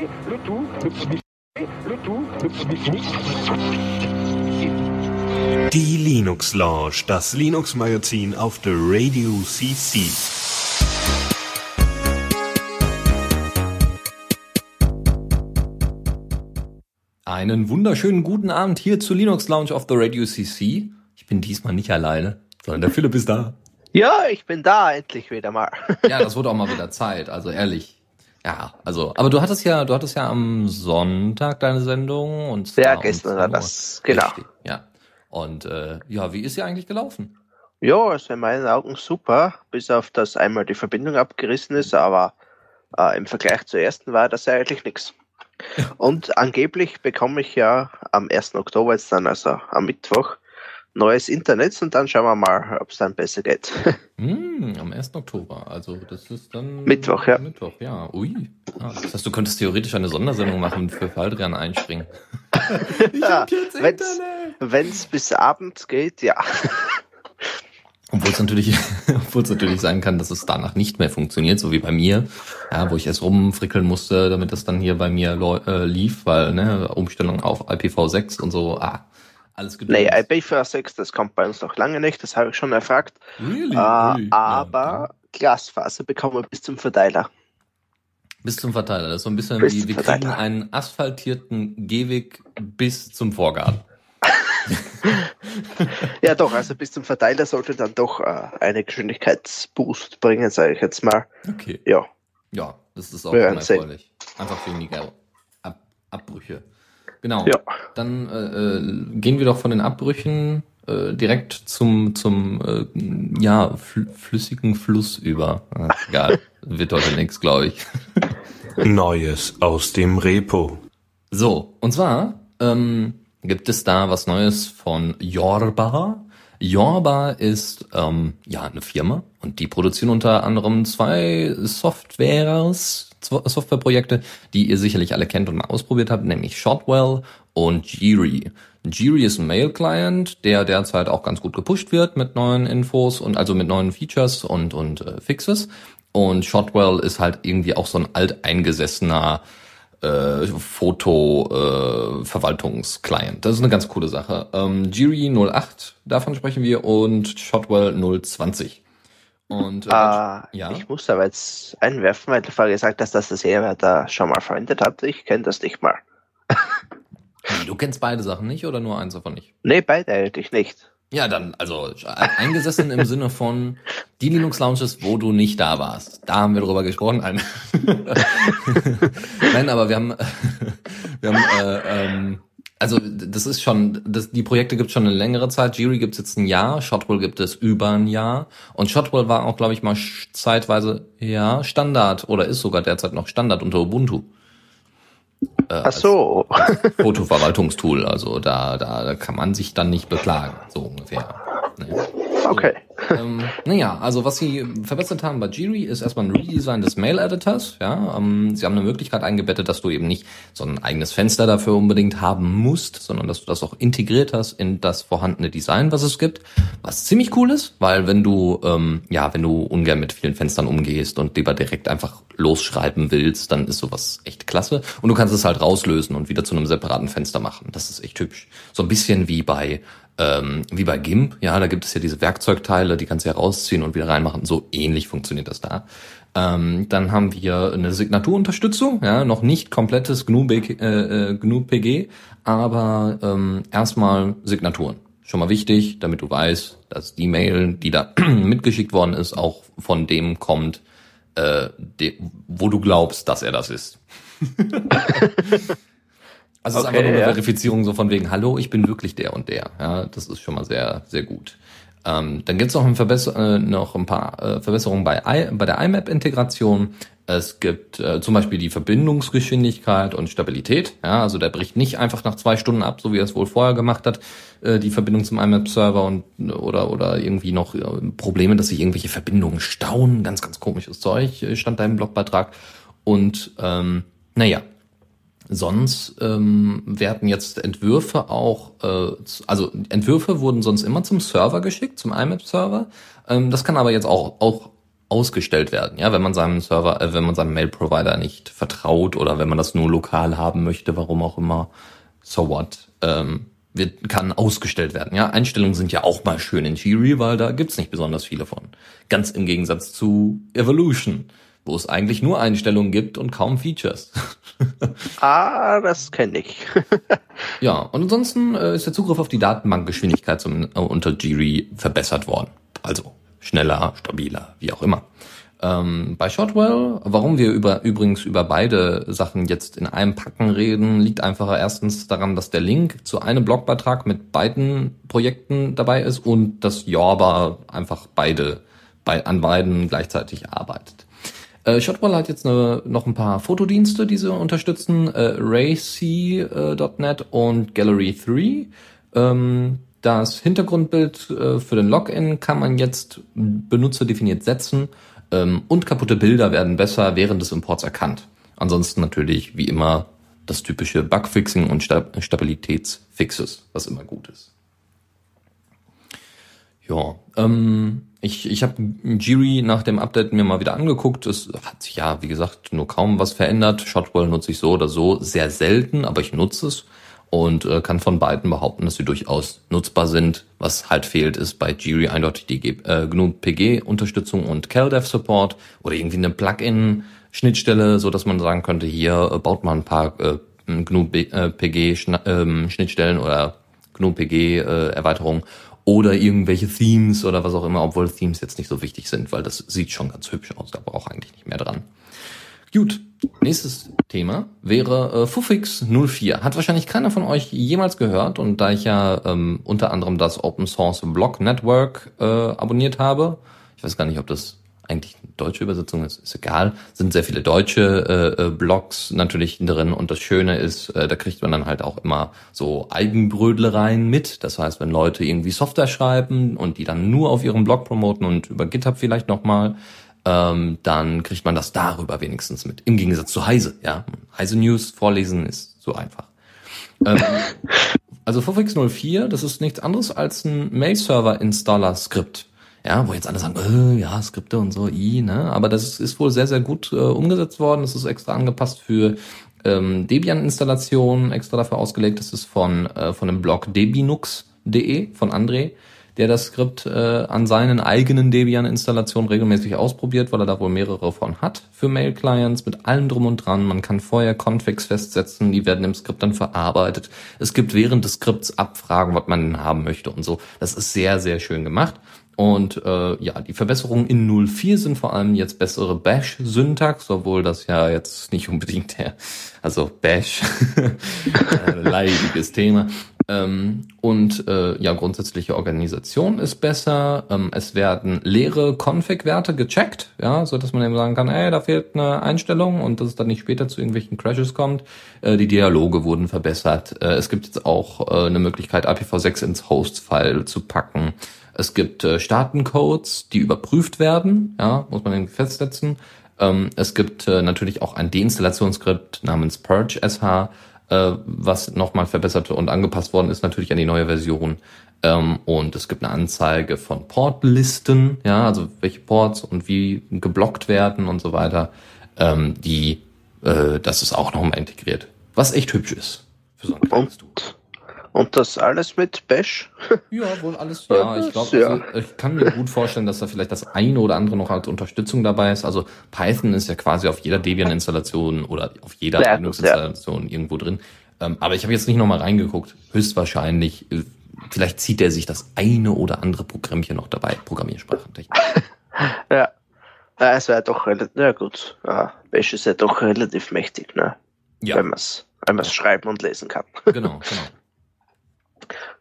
Le tout, le Swift. Le tout, le Swift. Die Linux Lounge, das Linux Magazin auf der Radio CC. Einen wunderschönen guten Abend hier zu Linux Lounge auf der Radio CC. Ich bin diesmal nicht alleine, sondern der Philipp ist da. Ja, ich bin da endlich wieder mal. Ja, das wurde auch mal wieder Zeit, also ehrlich. Ja, also, aber du hattest ja, du hattest ja am Sonntag deine Sendung und Ja, gestern 10 war das, genau. Richtig, ja. Und äh, ja, wie ist sie eigentlich gelaufen? Ja, also in meinen Augen super, bis auf das einmal die Verbindung abgerissen ist, aber äh, im Vergleich zur ersten war das ja eigentlich nichts. Und angeblich bekomme ich ja am 1. Oktober jetzt dann, also am Mittwoch, neues Internet und dann schauen wir mal, ob es dann besser geht. Hm, am 1. Oktober. Also das ist dann Mittwoch, ja. Mittwoch, ja. Ui. Ah, das heißt, du könntest theoretisch eine Sondersendung machen für Faldrian einspringen. ich Ja, hab jetzt wenn's- Internet. Wenn es bis Abend geht, ja. Obwohl es natürlich, obwohl es natürlich sein kann, dass es danach nicht mehr funktioniert, so wie bei mir, ja, wo ich erst rumfrickeln musste, damit das dann hier bei mir äh, lief, weil ne, Umstellung auf IPv6 und so, ah, alles gedöns. Nee, IPv6, das kommt bei uns noch lange nicht, das habe ich schon erfragt. Really? Äh, Ui. aber Ja, Glasfaser bekommen wir bis zum Verteiler. bis zum Verteiler. Das ist so ein bisschen Bis wie, wir kriegen Verteiler. einen asphaltierten Gehweg bis zum Vorgarten. Ja, doch, also bis zum Verteiler sollte dann doch äh, eine Geschwindigkeitsboost bringen, sage ich jetzt mal. Okay. Ja, Ja, das ist auch Wir schon werden sehen. erfreulich. Einfach weniger Ab Abbrüche. Genau. ja. Dann äh, äh, gehen wir doch von den Abbrüchen äh, direkt zum zum äh, ja fl flüssigen Fluss über. Äh, egal, wird heute nichts, glaube ich. Neues aus dem Repo. So, und zwar ähm, gibt es da was Neues von Yorba. Yorba ist ähm, ja eine Firma und die produzieren unter anderem zwei Softwares, Softwareprojekte, die ihr sicherlich alle kennt und mal ausprobiert habt, nämlich Shotwell und Jiri. Jiri ist ein Mail-Client, der derzeit auch ganz gut gepusht wird mit neuen Infos und also mit neuen Features und und äh, Fixes. Und Shotwell ist halt irgendwie auch so ein alteingesessener äh, Foto-Verwaltungsclient. das ist eine ganz coole Sache. Ähm, Jiri 08, davon sprechen wir, und Shotwell 020. Und äh, Äh, ja. Ich muss aber jetzt einwerfen, weil du vorher gesagt hast, dass das jemand da schon mal verwendet hat. Ich kenne das nicht mal. Du kennst beide Sachen nicht oder nur eins davon nicht? Nee, beide eigentlich nicht. Ja, dann, also eingesessen im Sinne von die Linux Lounges, wo du nicht da warst. Da haben wir drüber gesprochen. Nein, aber wir haben, wir haben äh, ähm, also das ist schon, das, die Projekte gibt es schon eine längere Zeit. Jiri gibt es jetzt ein Jahr, Shotwell gibt es über ein Jahr. Und Shotwell war auch, glaube ich, mal zeitweise, ja, Standard oder ist sogar derzeit noch Standard unter Ubuntu. Äh, Ach so. Fotoverwaltungstool. Also da, da, da kann man sich dann nicht beklagen, so ungefähr. Ne? Okay. ähm, naja, also was sie verbessert haben bei Jiri ist erstmal ein Redesign des Mail-Editors. Ja, ähm, sie haben eine Möglichkeit eingebettet, dass du eben nicht so ein eigenes Fenster dafür unbedingt haben musst, sondern dass du das auch integriert hast in das vorhandene Design, was es gibt. Was ziemlich cool ist, weil wenn du ähm, ja, wenn du ungern mit vielen Fenstern umgehst und lieber direkt einfach losschreiben willst, dann ist sowas echt klasse. Und du kannst es halt rauslösen und wieder zu einem separaten Fenster machen. Das ist echt hübsch. So ein bisschen wie bei ähm, wie bei GIMP, ja, da gibt es ja diese Werkzeugteile, die kannst du ja rausziehen und wieder reinmachen. So ähnlich funktioniert das da. Ähm, dann haben wir eine Signaturunterstützung, ja, noch nicht komplettes GNU, BG, äh, äh, GNU aber ähm, erstmal Signaturen. Schon mal wichtig, damit du weißt, dass die Mail, die da mitgeschickt worden ist, auch von dem kommt, äh, de, wo du glaubst, dass er das ist. Also es ist Okay, einfach nur eine ja. Verifizierung so von wegen, hallo, ich bin wirklich der und der. Ja, das ist schon mal sehr, sehr gut. Ähm, dann gibt's noch, ein Verbesser äh, noch ein paar äh, Verbesserungen bei, I bei der IMAP-Integration. Es gibt äh, zum Beispiel die Verbindungsgeschwindigkeit und Stabilität. Ja, also der bricht nicht einfach nach zwei Stunden ab, so wie er es wohl vorher gemacht hat, äh, die Verbindung zum IMAP-Server und oder oder irgendwie noch äh, Probleme, dass sich irgendwelche Verbindungen stauen. Ganz, ganz komisches Zeug äh, stand da im Blogbeitrag. Und ähm, naja, Sonst ähm, werden jetzt Entwürfe auch, äh, also Entwürfe wurden sonst immer zum Server geschickt, zum IMAP-Server. Ähm, das kann aber jetzt auch, auch ausgestellt werden. Ja, wenn man seinem Server, äh, wenn man seinem Mail-Provider nicht vertraut oder wenn man das nur lokal haben möchte, warum auch immer, so what, ähm, wird, kann ausgestellt werden. Ja, Einstellungen sind ja auch mal schön in Jiri, weil da gibt's nicht besonders viele von. Ganz im Gegensatz zu Evolution, wo es eigentlich nur Einstellungen gibt und kaum Features. ah, das kenne ich. ja, und ansonsten äh, ist der Zugriff auf die Datenbankgeschwindigkeit zum, äh, unter Jiri verbessert worden. Also schneller, stabiler, wie auch immer. Ähm, bei Shotwell, warum wir über, übrigens über beide Sachen jetzt in einem Packen reden, liegt einfach erstens daran, dass der Link zu einem Blogbeitrag mit beiden Projekten dabei ist und dass Jorba einfach beide, bei, an beiden gleichzeitig arbeitet. Äh, Shotwell hat jetzt eine, noch ein paar Fotodienste, die sie unterstützen, äh, RayC.net äh, und Gallery 3. Ähm, das Hintergrundbild äh, für den Login kann man jetzt benutzerdefiniert setzen ähm, und kaputte Bilder werden besser während des Imports erkannt. Ansonsten natürlich wie immer das typische Bugfixing und Stabilitätsfixes, was immer gut ist. Ja, ähm, ich, ich habe Jiri nach dem Update mir mal wieder angeguckt. Es hat sich ja, wie gesagt, nur kaum was verändert. Shotwell nutze ich so oder so sehr selten, aber ich nutze es und äh, kann von beiden behaupten, dass sie durchaus nutzbar sind. Was halt fehlt, ist bei Jiri eindeutig die äh, GNU PG Unterstützung und CalDev Support oder irgendwie eine Plugin Schnittstelle, so dass man sagen könnte, hier äh, baut man ein paar äh, GNU äh, PG äh, Schnittstellen oder GNU PG äh, Erweiterungen oder irgendwelche Themes oder was auch immer, obwohl Themes jetzt nicht so wichtig sind, weil das sieht schon ganz hübsch aus, da braucht eigentlich nicht mehr dran. Gut, nächstes Thema wäre äh, Fufix 04. Hat wahrscheinlich keiner von euch jemals gehört und da ich ja ähm, unter anderem das Open Source Blog Network äh, abonniert habe, ich weiß gar nicht, ob das eigentlich eine deutsche Übersetzung ist, ist egal, sind sehr viele deutsche äh, äh, Blogs natürlich drin und das Schöne ist, äh, da kriegt man dann halt auch immer so Eigenbrödlereien mit. Das heißt, wenn Leute irgendwie Software schreiben und die dann nur auf ihrem Blog promoten und über GitHub vielleicht nochmal, ähm, dann kriegt man das darüber wenigstens mit. Im Gegensatz zu Heise, ja. Heise News vorlesen ist so einfach. Ähm, also Fofix 04, das ist nichts anderes als ein Mail-Server-Installer-Skript. Ja, wo jetzt alle sagen, äh, ja, Skripte und so, i, ne? Aber das ist wohl sehr, sehr gut äh, umgesetzt worden. Das ist extra angepasst für ähm, Debian-Installationen, extra dafür ausgelegt. Das ist von, äh, von dem Blog debinux.de von André der das Skript äh, an seinen eigenen Debian-Installationen regelmäßig ausprobiert, weil er da wohl mehrere von hat für Mail-Clients mit allem drum und dran. Man kann vorher Configs festsetzen, die werden im Skript dann verarbeitet. Es gibt während des Skripts Abfragen, was man haben möchte und so. Das ist sehr, sehr schön gemacht. Und äh, ja, die Verbesserungen in 04 sind vor allem jetzt bessere Bash-Syntax, obwohl das ja jetzt nicht unbedingt der, also Bash, leidiges Thema. Ähm, und äh, ja, grundsätzliche Organisation ist besser. Ähm, es werden leere Config-Werte gecheckt, ja, so dass man eben sagen kann, ey, da fehlt eine Einstellung und dass es dann nicht später zu irgendwelchen Crashes kommt. Äh, die Dialoge wurden verbessert. Äh, es gibt jetzt auch äh, eine Möglichkeit, IPv6 ins Host-File zu packen. Es gibt äh, Staatencodes, die überprüft werden, ja, muss man irgendwie festsetzen. Ähm, es gibt äh, natürlich auch ein Deinstallationsskript namens Purge SH, äh, was nochmal verbessert und angepasst worden ist, natürlich an die neue Version. Ähm, und es gibt eine Anzeige von Portlisten, ja, also welche Ports und wie geblockt werden und so weiter. Ähm, die, äh, das ist auch nochmal integriert. Was echt hübsch ist für so ein kleines Tool. Und das alles mit Bash? Ja, wohl alles. Ja, ich glaube, ja. also, ich kann mir gut vorstellen, dass da vielleicht das eine oder andere noch als Unterstützung dabei ist. Also Python ist ja quasi auf jeder Debian-Installation oder auf jeder ja, Linux-Installation ja. irgendwo drin. Ähm, aber ich habe jetzt nicht nochmal reingeguckt. Höchstwahrscheinlich, äh, vielleicht zieht er sich das eine oder andere Programmchen noch dabei, Programmiersprachentechnik. ja. Ja, es wäre doch relativ, ja gut, ja, Bash ist ja doch relativ mächtig, ne? Ja. Wenn man es wenn man's schreiben und lesen kann. Genau, genau.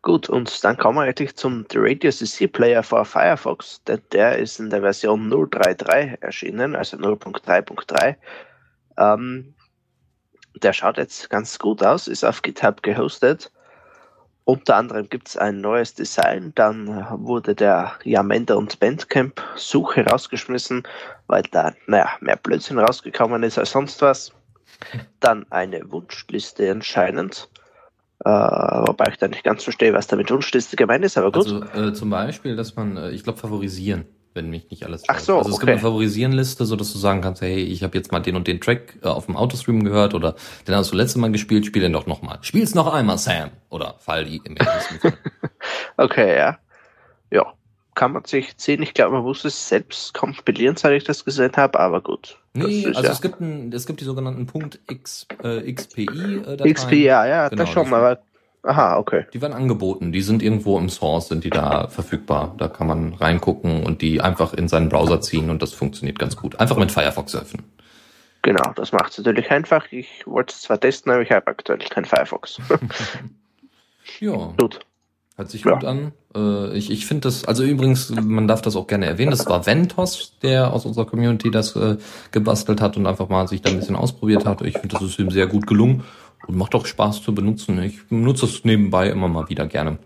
Gut, und dann kommen wir eigentlich zum Radio CC Player for Firefox. Der, der ist in der Version 0.3.3 erschienen, also 0.3.3. Ähm, der schaut jetzt ganz gut aus, ist auf GitHub gehostet. Unter anderem gibt es ein neues Design. Dann wurde der Yamenda und Bandcamp Suche rausgeschmissen, weil da naja, mehr Blödsinn rausgekommen ist als sonst was. Dann eine Wunschliste anscheinend. Äh, wobei ich da nicht ganz verstehe, was damit Wunschliste gemeint ist, aber gut. Also äh, zum Beispiel, dass man, äh, ich glaube, favorisieren. wenn mich nicht alles Ach täuscht. so, Also es gibt okay. eine Favorisieren-Liste, so dass du sagen kannst, hey, ich habe jetzt mal den und den Track äh, auf dem Autostream gehört oder den hast du letztes Mal gespielt, spiel den doch nochmal. Spiel's noch einmal, Sam. Oder Faldi im ersten Sinne. Okay, ja. Ja. Kann man sich ziehen. Ich glaube, man muss es selbst kompilieren, seit ich das gesehen habe, aber gut. Nee, ist also ja. es gibt ein, es gibt die sogenannten Punkt X, äh, XPI äh, Dateien. XP, ja, ja, Genau, das schon, aber. Aha, okay. Die werden angeboten, die sind irgendwo im Source, sind die da verfügbar. Da kann man reingucken und die einfach in seinen Browser ziehen und das funktioniert ganz gut. Einfach mit Firefox öffnen. Genau, das macht es natürlich einfach. Ich wollte es zwar testen, aber ich habe aktuell kein Firefox. Ja, gut. Hört sich Ja. gut an. Äh, ich ich finde das, also übrigens, man darf das auch gerne erwähnen, das war Ventos, der aus unserer Community das äh, gebastelt hat und einfach mal sich da ein bisschen ausprobiert hat. Ich finde, das ist ihm sehr gut gelungen und macht auch Spaß zu benutzen. Ich benutze es nebenbei immer mal wieder gerne.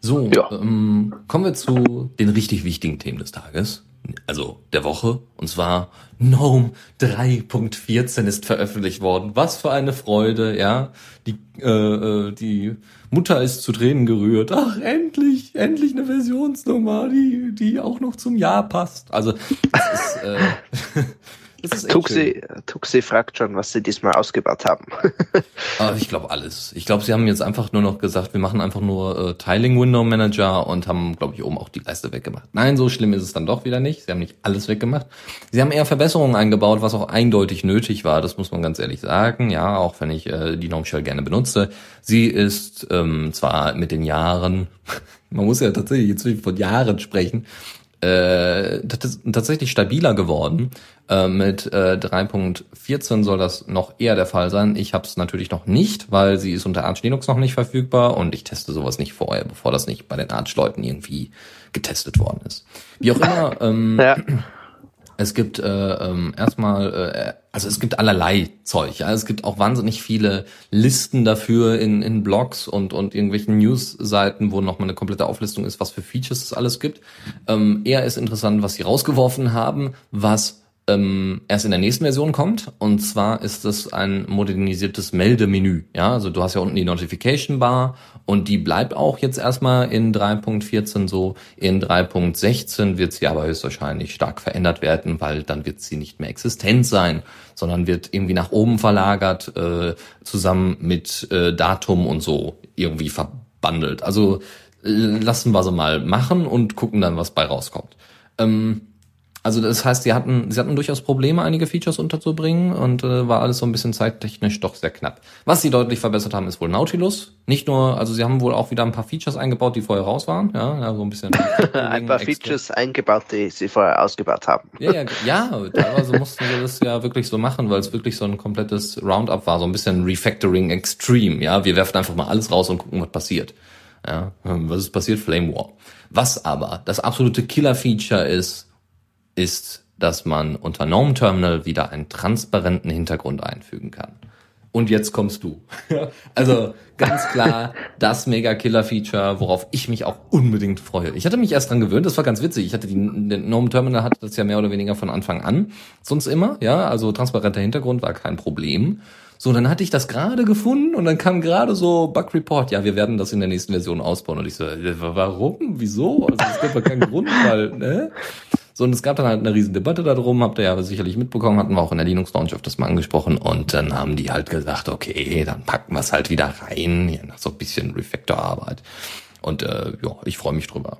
So, Ja. ähm, kommen wir zu den richtig wichtigen Themen des Tages, also der Woche. Und zwar GNOME 3.14 ist veröffentlicht worden. Was für eine Freude, ja. Die, äh, äh, die Mutter ist zu Tränen gerührt. Ach, endlich, endlich eine Versionsnummer, die, die auch noch zum Jahr passt. Also, das ist, äh, das. Tuxi, Tuxi fragt schon, was sie diesmal ausgebaut haben. Ah, ich glaube alles. Ich glaube, sie haben jetzt einfach nur noch gesagt, wir machen einfach nur äh, Tiling Window Manager und haben, glaube ich, oben auch die Leiste weggemacht. Nein, so schlimm ist es dann doch wieder nicht. Sie haben nicht alles weggemacht. Sie haben eher Verbesserungen eingebaut, was auch eindeutig nötig war. Das muss man ganz ehrlich sagen. Ja, auch wenn ich äh, die Gnome Shell gerne benutze. Sie ist ähm, zwar mit den Jahren, man muss ja tatsächlich jetzt von Jahren sprechen, äh, tats- tatsächlich stabiler geworden. Äh, mit äh, 3.14 soll das noch eher der Fall sein. Ich habe es natürlich noch nicht, weil sie ist unter Arch Linux noch nicht verfügbar und ich teste sowas nicht vorher, bevor das nicht bei den Arch-Leuten irgendwie getestet worden ist. Wie auch immer, ähm, Ja, es gibt äh, ähm, erstmal, äh, also es gibt allerlei Zeug. Ja? Es gibt auch wahnsinnig viele Listen dafür in, in Blogs und, und irgendwelchen News-Seiten, wo nochmal eine komplette Auflistung ist, was für Features es alles gibt. Ähm, eher ist interessant, was sie rausgeworfen haben, was ähm, erst in der nächsten Version kommt. Und zwar ist es ein modernisiertes Meldemenü. Ja, also du hast ja unten die Notification Bar und die bleibt auch jetzt erstmal in 3.14 so. In 3.16 wird sie aber höchstwahrscheinlich stark verändert werden, weil dann wird sie nicht mehr existent sein, sondern wird irgendwie nach oben verlagert, äh, zusammen mit äh, Datum und so irgendwie verbandelt. Also äh, lassen wir sie mal machen und gucken dann, was bei rauskommt. Ähm, also das heißt, sie hatten, sie hatten durchaus Probleme, einige Features unterzubringen und äh, war alles so ein bisschen zeittechnisch doch sehr knapp. Was sie deutlich verbessert haben, ist wohl Nautilus. Nicht nur, also sie haben wohl auch wieder ein paar Features eingebaut, die vorher raus waren. Ja, ja so ein bisschen. ein paar extra. Features eingebaut, die sie vorher ausgebaut haben. Ja, ja, ja, teilweise mussten sie das ja wirklich so machen, weil es wirklich so ein komplettes Roundup war, so ein bisschen Refactoring Extreme. Ja, wir werfen einfach mal alles raus und gucken, was passiert. Ja, was ist passiert? Flame War. Was aber das absolute Killer-Feature ist, ist, dass man unter GNOME Terminal wieder einen transparenten Hintergrund einfügen kann. Und jetzt kommst du. also ganz klar das mega Killer Feature, worauf ich mich auch unbedingt freue. Ich hatte mich erst dran gewöhnt, das war ganz witzig. Ich hatte die den GNOME Terminal hatte das ja mehr oder weniger von Anfang an, sonst immer, ja, also transparenter Hintergrund war kein Problem. So, dann hatte ich das gerade gefunden und dann kam gerade so Bug Report, ja, wir werden das in der nächsten Version ausbauen. Und ich so, äh, warum? Wieso? Also es gibt doch keinen Grund, weil, ne? So, und es gab dann halt eine riesen Debatte darum, habt ihr ja sicherlich mitbekommen, hatten wir auch in der Linux Launch öfters mal angesprochen und dann haben die halt gesagt, okay, dann packen wir es halt wieder rein, hier nach so ein bisschen Refactor-Arbeit. Und äh, ja, ich freue mich drüber.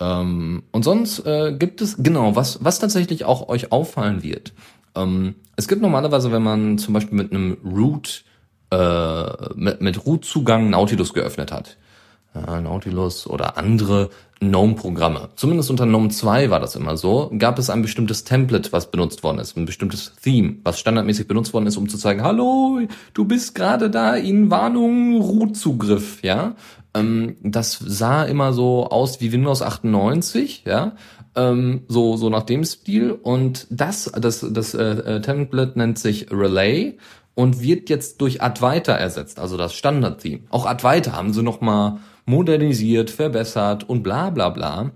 Ähm, und sonst äh, gibt es, genau, was, was tatsächlich auch euch auffallen wird. Ähm, es gibt normalerweise, wenn man zum Beispiel mit einem Root, äh, mit, mit Root-Zugang Nautilus geöffnet hat, Nautilus oder andere GNOME-Programme. Zumindest unter GNOME 2 war das immer so. Gab es ein bestimmtes Template, was benutzt worden ist, ein bestimmtes Theme, was standardmäßig benutzt worden ist, um zu zeigen, hallo, du bist gerade da in Warnung, Root-Zugriff, ja. Ähm, das sah immer so aus wie Windows 98, ja. Ähm, so, so nach dem Stil. Und das, das, das äh, äh, Template nennt sich Relay und wird jetzt durch Advaita ersetzt, also das Standard-Theme. Auch Advaita haben sie nochmal modernisiert, verbessert und bla bla bla.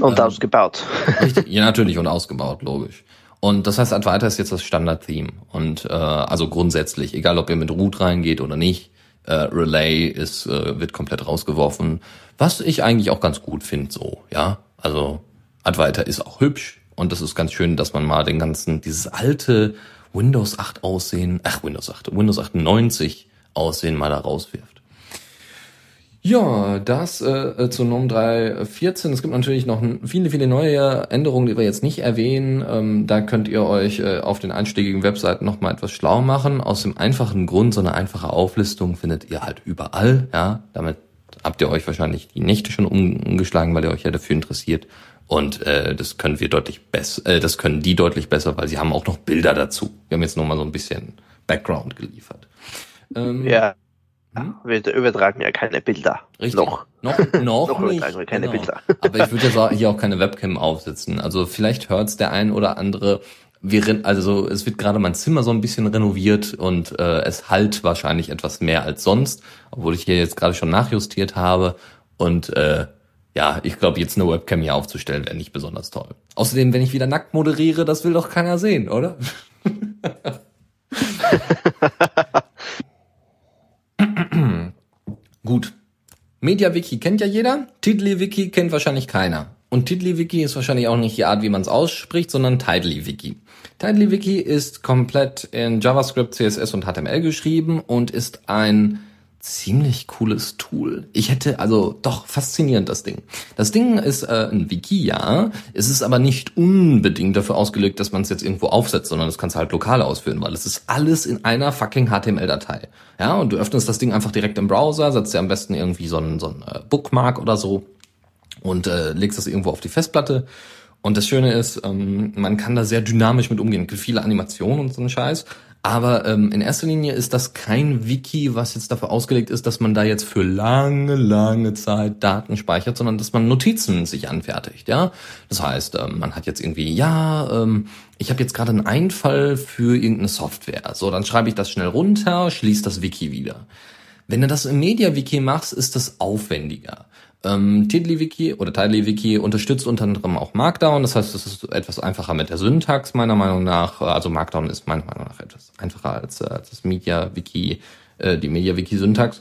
Und ausgebaut. Richtig, ja natürlich und ausgebaut, logisch. Und das heißt, Advaita ist jetzt das Standard-Theme. Und äh, also grundsätzlich, egal ob ihr mit Root reingeht oder nicht, äh, Relay ist, äh, wird komplett rausgeworfen. Was ich eigentlich auch ganz gut finde, so, ja. Also Advaita ist auch hübsch und das ist ganz schön, dass man mal den ganzen, dieses alte Windows 8 Aussehen, ach Windows 8, Windows 98 Aussehen mal da rauswirft. Ja, das äh, äh zu NOM 3.14. Es gibt natürlich noch viele, viele neue Änderungen, die wir jetzt nicht erwähnen. Ähm, da könnt ihr euch äh, auf den einschlägigen Webseiten noch mal etwas schlau machen. Aus dem einfachen Grund, so eine einfache Auflistung findet ihr halt überall. Ja, damit habt ihr euch wahrscheinlich die Nächte schon umgeschlagen, weil ihr euch ja dafür interessiert. Und äh, das können wir deutlich besser, äh, das können die deutlich besser, weil sie haben auch noch Bilder dazu. Wir haben jetzt noch mal so ein bisschen Background geliefert. Ähm, ja. Hm? Wir übertragen ja keine Bilder. Richtig. Noch. Noch, noch, noch nicht. übertragen wir keine genau. Bilder. Aber ich würde ja hier auch keine Webcam aufsetzen. Also vielleicht hört's der ein oder andere. Wir, also es wird gerade mein Zimmer so ein bisschen renoviert und äh, es halt wahrscheinlich etwas mehr als sonst, obwohl ich hier jetzt gerade schon nachjustiert habe. Und äh, ja, ich glaube, jetzt eine Webcam hier aufzustellen wäre nicht besonders toll. Außerdem, wenn ich wieder nackt moderiere, das will doch keiner sehen, oder? Gut. MediaWiki kennt ja jeder, TiddlyWiki kennt wahrscheinlich keiner. Und TiddlyWiki ist wahrscheinlich auch nicht die Art, wie man es ausspricht, sondern TidelyWiki. TidelyWiki ist komplett in JavaScript, CSS und HTML geschrieben und ist ein ziemlich cooles Tool. Ich hätte also doch faszinierend das Ding. Das Ding ist äh, ein Wiki, ja. Es ist aber nicht unbedingt dafür ausgelegt, dass man es jetzt irgendwo aufsetzt, sondern das kannst du halt lokal ausführen, weil es ist alles in einer fucking HTML-Datei. Ja, und du öffnest das Ding einfach direkt im Browser, setzt dir am besten irgendwie so ein, so ein äh, Bookmark oder so und äh, legst das irgendwo auf die Festplatte. Und das Schöne ist, ähm, man kann da sehr dynamisch mit umgehen. Es gibt viele Animationen und so einen Scheiß. Aber ähm, in erster Linie ist das kein Wiki, was jetzt dafür ausgelegt ist, dass man da jetzt für lange, lange Zeit Daten speichert, sondern dass man Notizen sich anfertigt. Ja, das heißt, ähm, man hat jetzt irgendwie, ja, ähm, ich habe jetzt gerade einen Einfall für irgendeine Software. So, dann schreibe ich das schnell runter, schließe das Wiki wieder. Wenn du das im MediaWiki machst, ist das aufwendiger. Ähm, TiddlyWiki oder TiddlyWiki unterstützt unter anderem auch Markdown. Das heißt, es ist etwas einfacher mit der Syntax, meiner Meinung nach. Also Markdown ist meiner Meinung nach etwas einfacher als, äh, als das MediaWiki, äh, die MediaWiki-Syntax.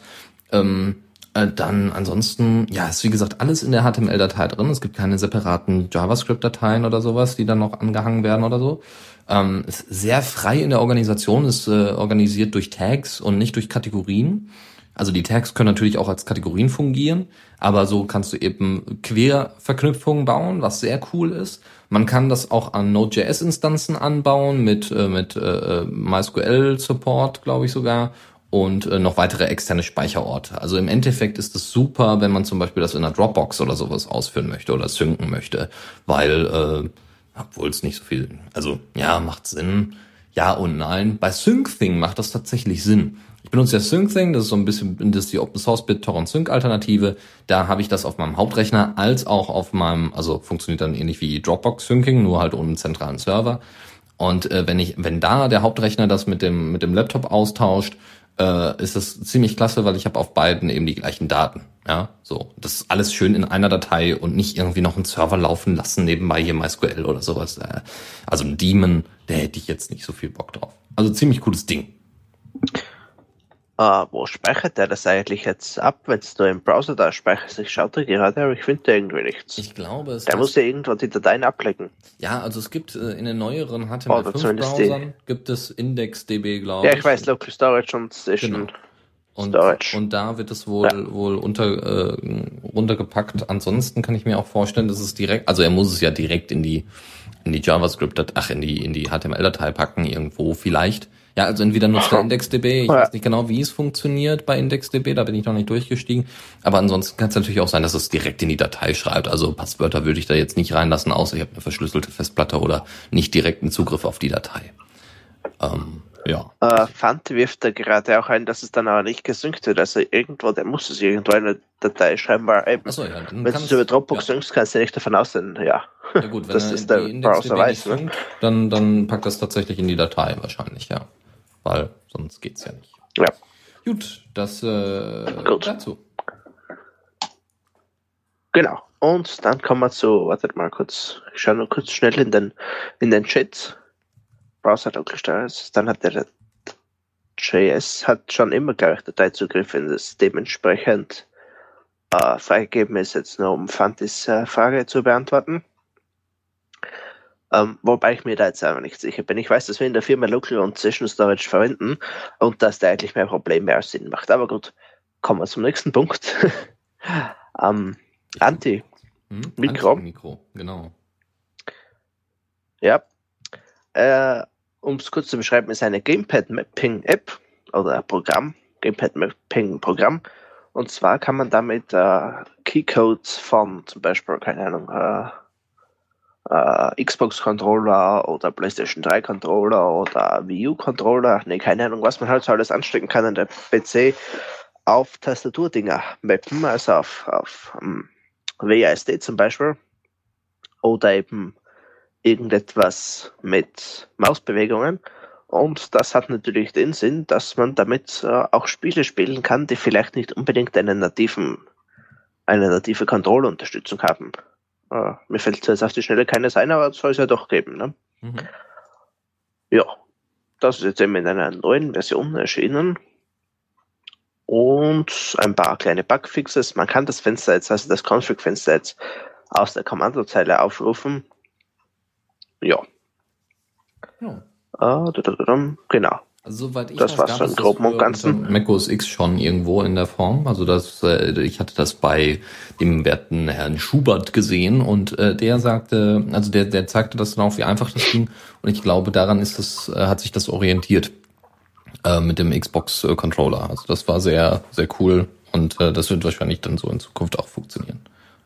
Ähm, äh, dann ansonsten, ja, ist wie gesagt alles in der HTML-Datei drin. Es gibt keine separaten JavaScript-Dateien oder sowas, die dann noch angehangen werden oder so. Ähm, ist sehr frei in der Organisation, ist äh, organisiert durch Tags und nicht durch Kategorien. Also die Tags können natürlich auch als Kategorien fungieren, aber so kannst du eben Querverknüpfungen bauen, was sehr cool ist. Man kann das auch an Node.js-Instanzen anbauen mit, äh, mit äh, MySQL-Support, glaube ich sogar, und äh, noch weitere externe Speicherorte. Also im Endeffekt ist es super, wenn man zum Beispiel das in einer Dropbox oder sowas ausführen möchte oder synken möchte, weil, äh, obwohl es nicht so viel, also ja, macht Sinn, ja und nein. Bei SyncThing macht das tatsächlich Sinn. Ich benutze ja SyncThing, das ist so ein bisschen, das ist die Open Source BitTorrent Sync Alternative. Da habe ich das auf meinem Hauptrechner als auch auf meinem, also funktioniert dann ähnlich wie Dropbox Syncing, nur halt ohne zentralen Server. Und äh, wenn ich, wenn da der Hauptrechner das mit dem mit dem Laptop austauscht, äh, ist das ziemlich klasse, weil ich habe auf beiden eben die gleichen Daten. Ja, so das ist alles schön in einer Datei und nicht irgendwie noch einen Server laufen lassen nebenbei hier MySQL oder sowas. Äh, also ein Daemon, der hätte ich jetzt nicht so viel Bock drauf. Also ziemlich cooles Ding. Uh, wo speichert der das eigentlich jetzt ab, wenn es nur im Browser da speichert? Ich schaue da gerade, aber ich finde irgendwie nichts. Ich glaube, es der muss ja irgendwo die Dateien ablecken. Ja, also es gibt äh, in den neueren HTML5-Browsern gibt es IndexDB, glaube ich. Ja, ich weiß, Local Storage und Station. Genau. Und, Storage. und da wird es wohl ja. wohl unter äh, runtergepackt. Ansonsten kann ich mir auch vorstellen, dass es direkt, also er muss es ja direkt in die in die JavaScript, ach in die in die HTML-Datei packen irgendwo vielleicht. Ja, also entweder nutzt er IndexDB, ich weiß nicht genau, wie es funktioniert bei IndexDB, da bin ich noch nicht durchgestiegen. Aber ansonsten kann es natürlich auch sein, dass es direkt in die Datei schreibt. Also Passwörter würde ich da jetzt nicht reinlassen, außer ich habe eine verschlüsselte Festplatte oder nicht direkten Zugriff auf die Datei. Ähm, ja. Äh, Fante wirft da gerade auch ein, dass es dann aber nicht gesynkt wird. Also irgendwo, der muss es irgendwo in eine Datei schreiben, weil eben, Achso, ja, wenn du es über Dropbox ja. synkst, kannst du nicht davon ausgehen, ja. Ja gut, wenn das ist der Browser weiß, ne? dann, dann packt das tatsächlich in die Datei wahrscheinlich, ja weil sonst geht's ja nicht. Ja. Gut, das äh, Gut. dazu. Genau. Und dann kommen wir zu, wartet mal kurz, ich schaue nur kurz schnell in den, in den Chat. Browser Local Dann hat der JS hat schon immer, glaube ich, Dateizugriff, wenn das dementsprechend äh, freigegeben ist, jetzt nur um Fantis äh, Frage zu beantworten. Ähm, wobei ich mir da jetzt einfach nicht sicher bin. Ich weiß, dass wir in der Firma Local und Session Storage verwenden und dass da eigentlich mehr Probleme als Sinn macht. Aber gut, kommen wir zum nächsten Punkt. ähm, Anti. Hm? Mikro. Mikro, genau. Ja. Äh, um es kurz zu beschreiben, ist eine Gamepad Mapping App oder Programm, Gamepad Mapping Programm. Und zwar kann man damit äh, Keycodes von zum Beispiel, keine Ahnung, äh, äh, Xbox Controller oder PlayStation 3 Controller oder Wii U Controller, nee, keine Ahnung, was man halt so alles anstecken kann an der PC auf Tastaturdinger mappen, also auf, auf um, WASD zum Beispiel oder eben irgendetwas mit Mausbewegungen. Und das hat natürlich den Sinn, dass man damit äh, auch Spiele spielen kann, die vielleicht nicht unbedingt einen nativen, eine native Kontrollunterstützung haben. Äh, mir fällt jetzt auf die Schnelle keines ein, aber es soll es ja doch geben. Ne? Mhm. Ja, das ist jetzt eben in einer neuen Version erschienen. Und ein paar kleine Bugfixes. Man kann das Fenster jetzt, also das Config-Fenster jetzt aus der Kommandozeile aufrufen. Ja. Ja. Ah, genau. Also soweit ich Das weiß, war's gab schon im Groben das und Ganzen. unter Mac OS X schon irgendwo in der Form. Also das, äh, ich hatte das bei dem werten Herrn Schubert gesehen und äh, der sagte, also der, der zeigte das dann auch, wie einfach das ging. Und ich glaube, daran ist das, äh, hat sich das orientiert äh, mit dem Xbox äh, Controller. Also das war sehr, sehr cool und äh, das wird wahrscheinlich dann so in Zukunft auch funktionieren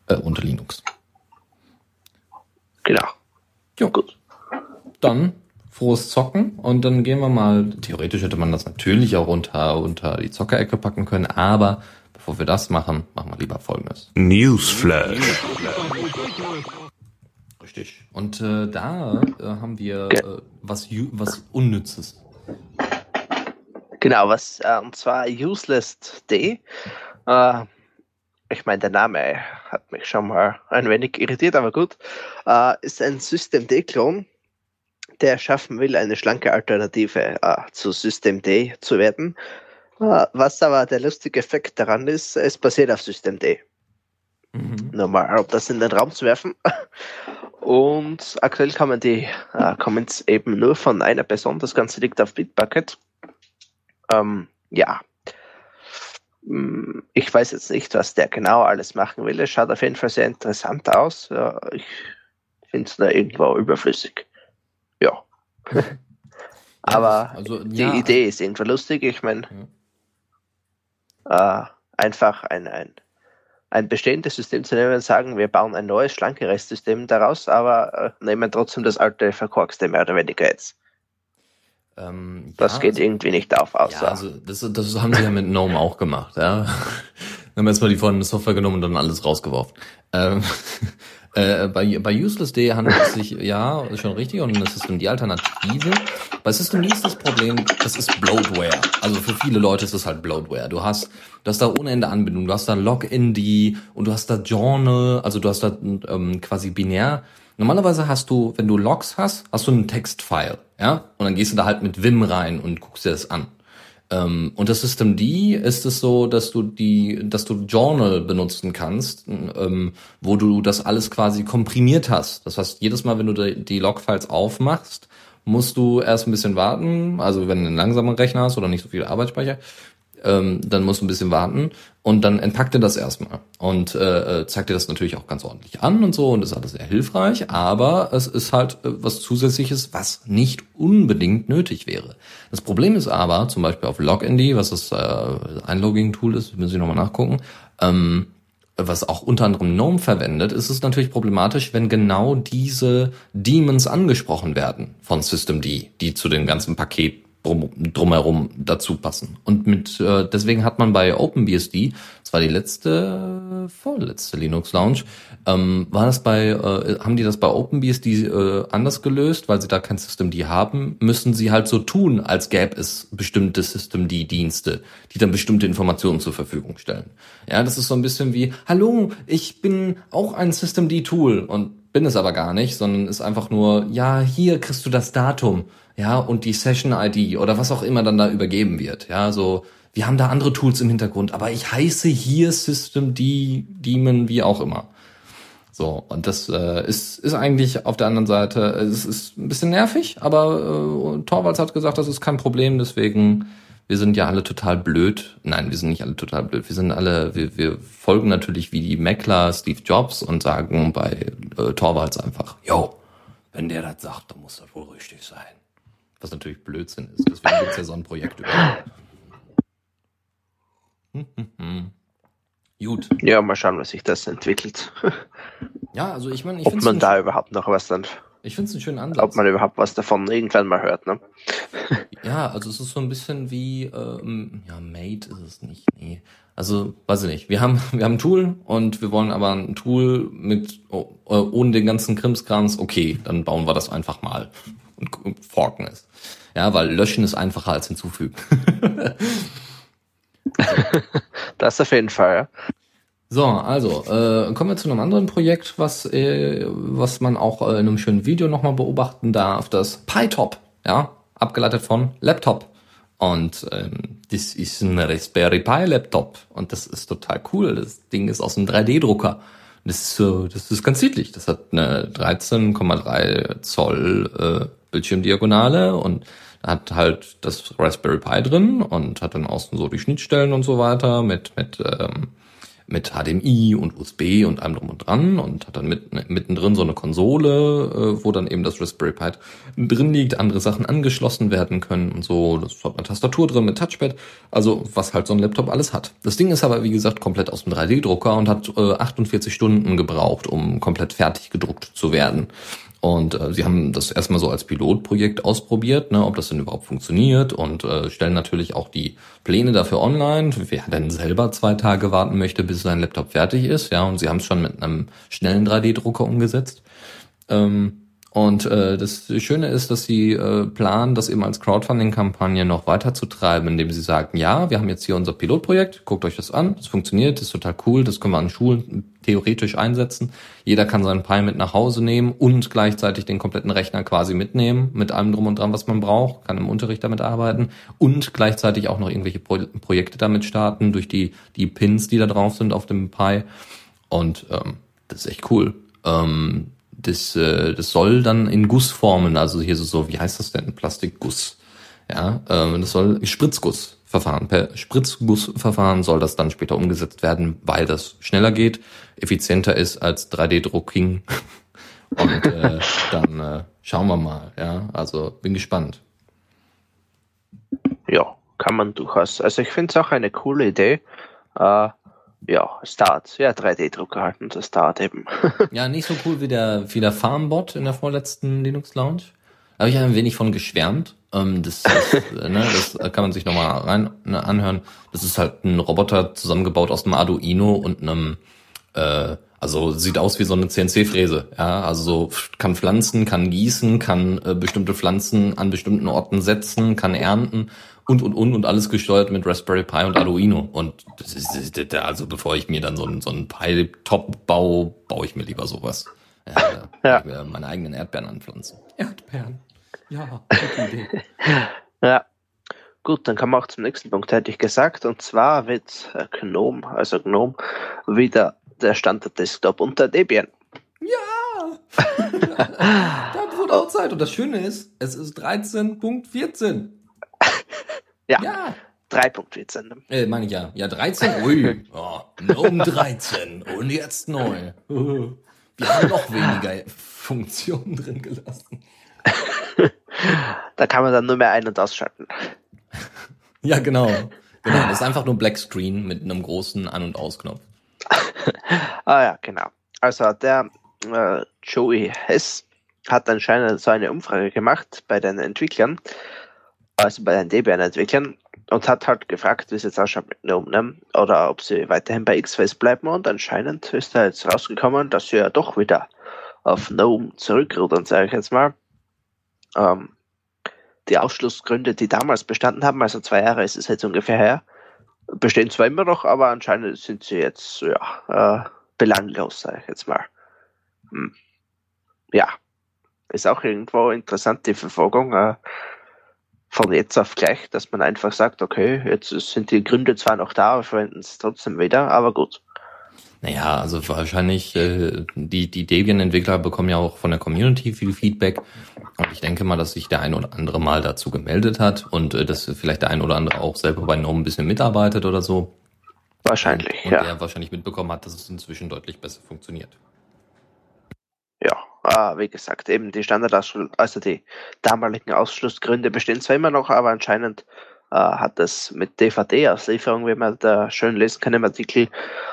äh, unter Linux. Genau. Ja. Gut. Dann frohes Zocken und dann gehen wir mal, theoretisch hätte man das natürlich auch unter, unter die Zockerecke packen können, aber bevor wir das machen, machen wir lieber folgendes. Newsflash. Richtig. Und äh, da äh, haben wir äh, was, was Unnützes. Genau, was, äh, und zwar Useless.de. Äh, ich meine, der Name hat mich schon mal ein wenig irritiert, aber gut. Äh, ist ein Systemd-Klon, der schaffen will, eine schlanke Alternative äh, zu Systemd zu werden. Äh, was aber der lustige Effekt daran ist, es basiert auf Systemd. Mhm. Nur mal, um das in den Raum zu werfen. Und aktuell kann man die äh, Comments eben nur von einer Person. Das Ganze liegt auf Bitbucket. Ähm, ja. Hm, Ich weiß jetzt nicht, was der genau alles machen will. Es schaut auf jeden Fall sehr interessant aus. Ich finde es da irgendwo überflüssig. Ja. Aber also, die ja, Idee ist irgendwo lustig. Ich meine, äh, einfach ein, ein, ein bestehendes System zu nehmen und sagen, wir bauen ein neues, schlankeres System daraus, aber äh, nehmen trotzdem das alte verkorkste mehr oder weniger jetzt. Ähm, Das ja, geht also, irgendwie nicht auf, außer. Ja, also das, das haben sie ja mit GNOME auch gemacht, ja. haben erstmal die vorhandene Software genommen und dann alles rausgeworfen. Ähm, äh, bei, bei Useless.de handelt es sich, ja, schon richtig, das ist dann die Alternative. Bei System ist das Problem, das ist Bloatware. Also für viele Leute ist das halt Bloatware. Du hast, du hast da ohne Ende Anbindung, du hast da Login und du hast da Journal, also du hast da ähm, quasi binär. Normalerweise hast du, wenn du Logs hast, hast du einen Textfile, ja, und dann gehst du da halt mit Vim rein und guckst dir das an. Ähm, und das System D ist es so, dass du die, dass du Journal benutzen kannst, ähm, wo du das alles quasi komprimiert hast. Das heißt, jedes Mal, wenn du die, die Logfiles aufmachst, musst du erst ein bisschen warten. Also wenn du einen langsamen Rechner hast oder nicht so viel Arbeitsspeicher, ähm, dann musst du ein bisschen warten. Und dann entpackt er das erstmal. Und äh, äh, zeigt dir das natürlich auch ganz ordentlich an und so. Und ist alles sehr hilfreich, aber es ist halt äh, was Zusätzliches, was nicht unbedingt nötig wäre. Das Problem ist aber, zum Beispiel auf Lognd, was das äh, Einlogging-Tool ist, müssen Sie nochmal nachgucken, ähm, was auch unter anderem GNOME verwendet, ist es natürlich problematisch, wenn genau diese Daemons angesprochen werden von Systemd, die zu dem ganzen Paket drum, drumherum dazu passen. Und mit äh, deswegen hat man bei OpenBSD, das war die letzte, vorletzte Linux Lounge, ähm, war das bei, äh, haben die das bei OpenBSD äh, anders gelöst, weil sie da kein Systemd haben, müssen sie halt so tun, als gäbe es bestimmte Systemd-Dienste, die dann bestimmte Informationen zur Verfügung stellen. Ja, das ist so ein bisschen wie, hallo, ich bin auch ein Systemd-Tool und bin es aber gar nicht, sondern ist einfach nur, ja, hier kriegst du das Datum, ja, und die Session-ID oder was auch immer dann da übergeben wird, ja, so, wir haben da andere Tools im Hintergrund, aber ich heiße hier Systemd, Daemon, wie auch immer. So, und das äh, ist, ist eigentlich auf der anderen Seite, es ist ein bisschen nervig, aber äh, Torvalds hat gesagt, das ist kein Problem, deswegen, wir sind ja alle total blöd. Nein, wir sind nicht alle total blöd. Wir sind alle, wir, wir folgen natürlich wie die Meckler Steve Jobs und sagen bei äh, Torvalds einfach, yo, wenn der das sagt, dann muss das wohl richtig sein. Was natürlich Blödsinn ist. Deswegen gibt's ja so ein Projekt hm. Gut. Ja, mal schauen, was sich das entwickelt. Ja, also ich meine, ich ob finde man es da überhaupt noch was dann, ich find's einen schönen Ansatz. ob man überhaupt was davon irgendwann mal hört, ne? Ja, also es ist so ein bisschen wie, ähm, ja, Mate ist es nicht, nee. Also, weiß ich nicht. Wir haben, wir haben ein Tool und wir wollen aber ein Tool mit, oh, äh, ohne den ganzen Krimskrams, okay, dann bauen wir das einfach mal und, und forken es. Ja, weil löschen ist einfacher als hinzufügen. Das auf jeden Fall, ja. So, also äh, kommen wir zu einem anderen Projekt, was äh, was man auch äh, in einem schönen Video nochmal beobachten darf, das PyTop, ja, abgeleitet von Laptop. Und ähm, das ist ein Raspberry Pi Laptop und das ist total cool. Das Ding ist aus einem 3D-Drucker. Das ist so, das ist ganz niedlich. Das hat eine 13,3 Zoll äh, Bildschirmdiagonale und hat halt das Raspberry Pi drin und hat dann außen so die Schnittstellen und so weiter mit mit ähm, mit HDMI und USB und allem drum und dran und hat dann mit, mittendrin so eine Konsole, äh, wo dann eben das Raspberry Pi drin liegt, andere Sachen angeschlossen werden können und so. Das hat eine Tastatur drin mit Touchpad, also was halt so ein Laptop alles hat. Das Ding ist aber, wie gesagt, komplett aus dem 3D-Drucker und hat äh, 48 Stunden gebraucht, um komplett fertig gedruckt zu werden. Und äh, sie haben das erstmal so als Pilotprojekt ausprobiert, ne, ob das denn überhaupt funktioniert und äh, stellen natürlich auch die Pläne dafür online. Wer denn selber zwei Tage warten möchte, bis sein Laptop fertig ist, ja, und sie haben es schon mit einem schnellen 3D-Drucker umgesetzt. Ähm, und äh, das Schöne ist, dass sie äh, planen, das eben als Crowdfunding-Kampagne noch weiterzutreiben, indem sie sagen, ja, wir haben jetzt hier unser Pilotprojekt, guckt euch das an, das funktioniert, das ist total cool, das können wir an Schulen theoretisch einsetzen. Jeder kann seinen Pi mit nach Hause nehmen und gleichzeitig den kompletten Rechner quasi mitnehmen, mit allem drum und dran, was man braucht, kann im Unterricht damit arbeiten und gleichzeitig auch noch irgendwelche Pro Projekte damit starten, durch die, die Pins, die da drauf sind auf dem Pi. Und ähm, das ist echt cool. Ähm, das, äh, das soll dann in Gussformen, also hier so, so wie heißt das denn? Plastikguss. Ja, ähm, das soll Spritzgussverfahren. Per Spritzgussverfahren soll das dann später umgesetzt werden, weil das schneller geht, effizienter ist als 3D-Drucking. Und äh, dann äh, schauen wir mal. Ja, also bin gespannt. Ja, kann man durchaus. Also ich finde es auch eine coole Idee. Äh, ja, es dauert. Ja, 3D-Drucker halten, das dauert eben. Ja, nicht so cool wie der, wie der Farmbot in der vorletzten Linux Lounge. Da habe ich ein wenig von geschwärmt. Ähm, das, ist, äh, ne, das kann man sich nochmal rein ne, anhören. Das ist halt ein Roboter zusammengebaut aus einem Arduino und einem, äh, also sieht aus wie so eine CNC-Fräse. Ja, also so kann pflanzen, kann gießen, kann äh, bestimmte Pflanzen an bestimmten Orten setzen, kann ernten und und und und alles gesteuert mit Raspberry Pi und Arduino. Und das ist, das- das- also bevor ich mir dann so ein so ein Pi-Top baue, baue ich mir lieber sowas. Ja, Ja. meine eigenen Erdbeeren anpflanzen. Erdbeeren. Ja, gute Idee. Ja. Gut, dann kommen wir auch zum nächsten Punkt, hätte ich gesagt. Und zwar wird äh, GNOME, also GNOME, wieder der Standard-Desktop unter Debian. Ja! da wurde auch Zeit. Und das Schöne ist, es ist 13.14. Ja, Ja. 3.14. Äh, meine ich ja. Ja, 13. Ui. Oh, GNOME 13. Und jetzt neu. Wir haben noch weniger Funktionen drin gelassen. Da kann man dann nur mehr ein- und ausschalten. Ja, genau. Genau, das ist einfach nur Black Screen mit einem großen An- und Ausknopf. Ah ja, genau. Also der äh, Joey Hess hat anscheinend so eine Umfrage gemacht bei den Entwicklern, also bei den Debian-Entwicklern, und hat halt gefragt, wie es jetzt ausschaut mit GNOME, ne? oder ob sie weiterhin bei X-Face bleiben. Und anscheinend ist da jetzt rausgekommen, dass sie ja doch wieder auf GNOME zurückrudern, sage ich jetzt mal. Ähm, die Ausschlussgründe, die damals bestanden haben, also zwei Jahre ist es jetzt ungefähr her, bestehen zwar immer noch, aber anscheinend sind sie jetzt ja äh, belanglos, sage ich jetzt mal. Hm. Ja, ist auch irgendwo interessant die Verfolgung äh, von jetzt auf gleich, dass man einfach sagt, okay, jetzt sind die Gründe zwar noch da, wir verwenden es trotzdem wieder, aber gut. Naja, also wahrscheinlich, äh, die, die Debian-Entwickler bekommen ja auch von der Community viel Feedback. Und ich denke mal, dass sich der ein oder andere mal dazu gemeldet hat und äh, dass vielleicht der ein oder andere auch selber bei GNOME ein bisschen mitarbeitet oder so. Wahrscheinlich, und ja. der wahrscheinlich mitbekommen hat, dass es inzwischen deutlich besser funktioniert. Ah, wie gesagt, eben die Standardausschluss, also die damaligen Ausschlussgründe bestehen zwar immer noch, aber anscheinend äh, hat das mit DVD-Auslieferung, wie man da schön lesen kann im Artikel,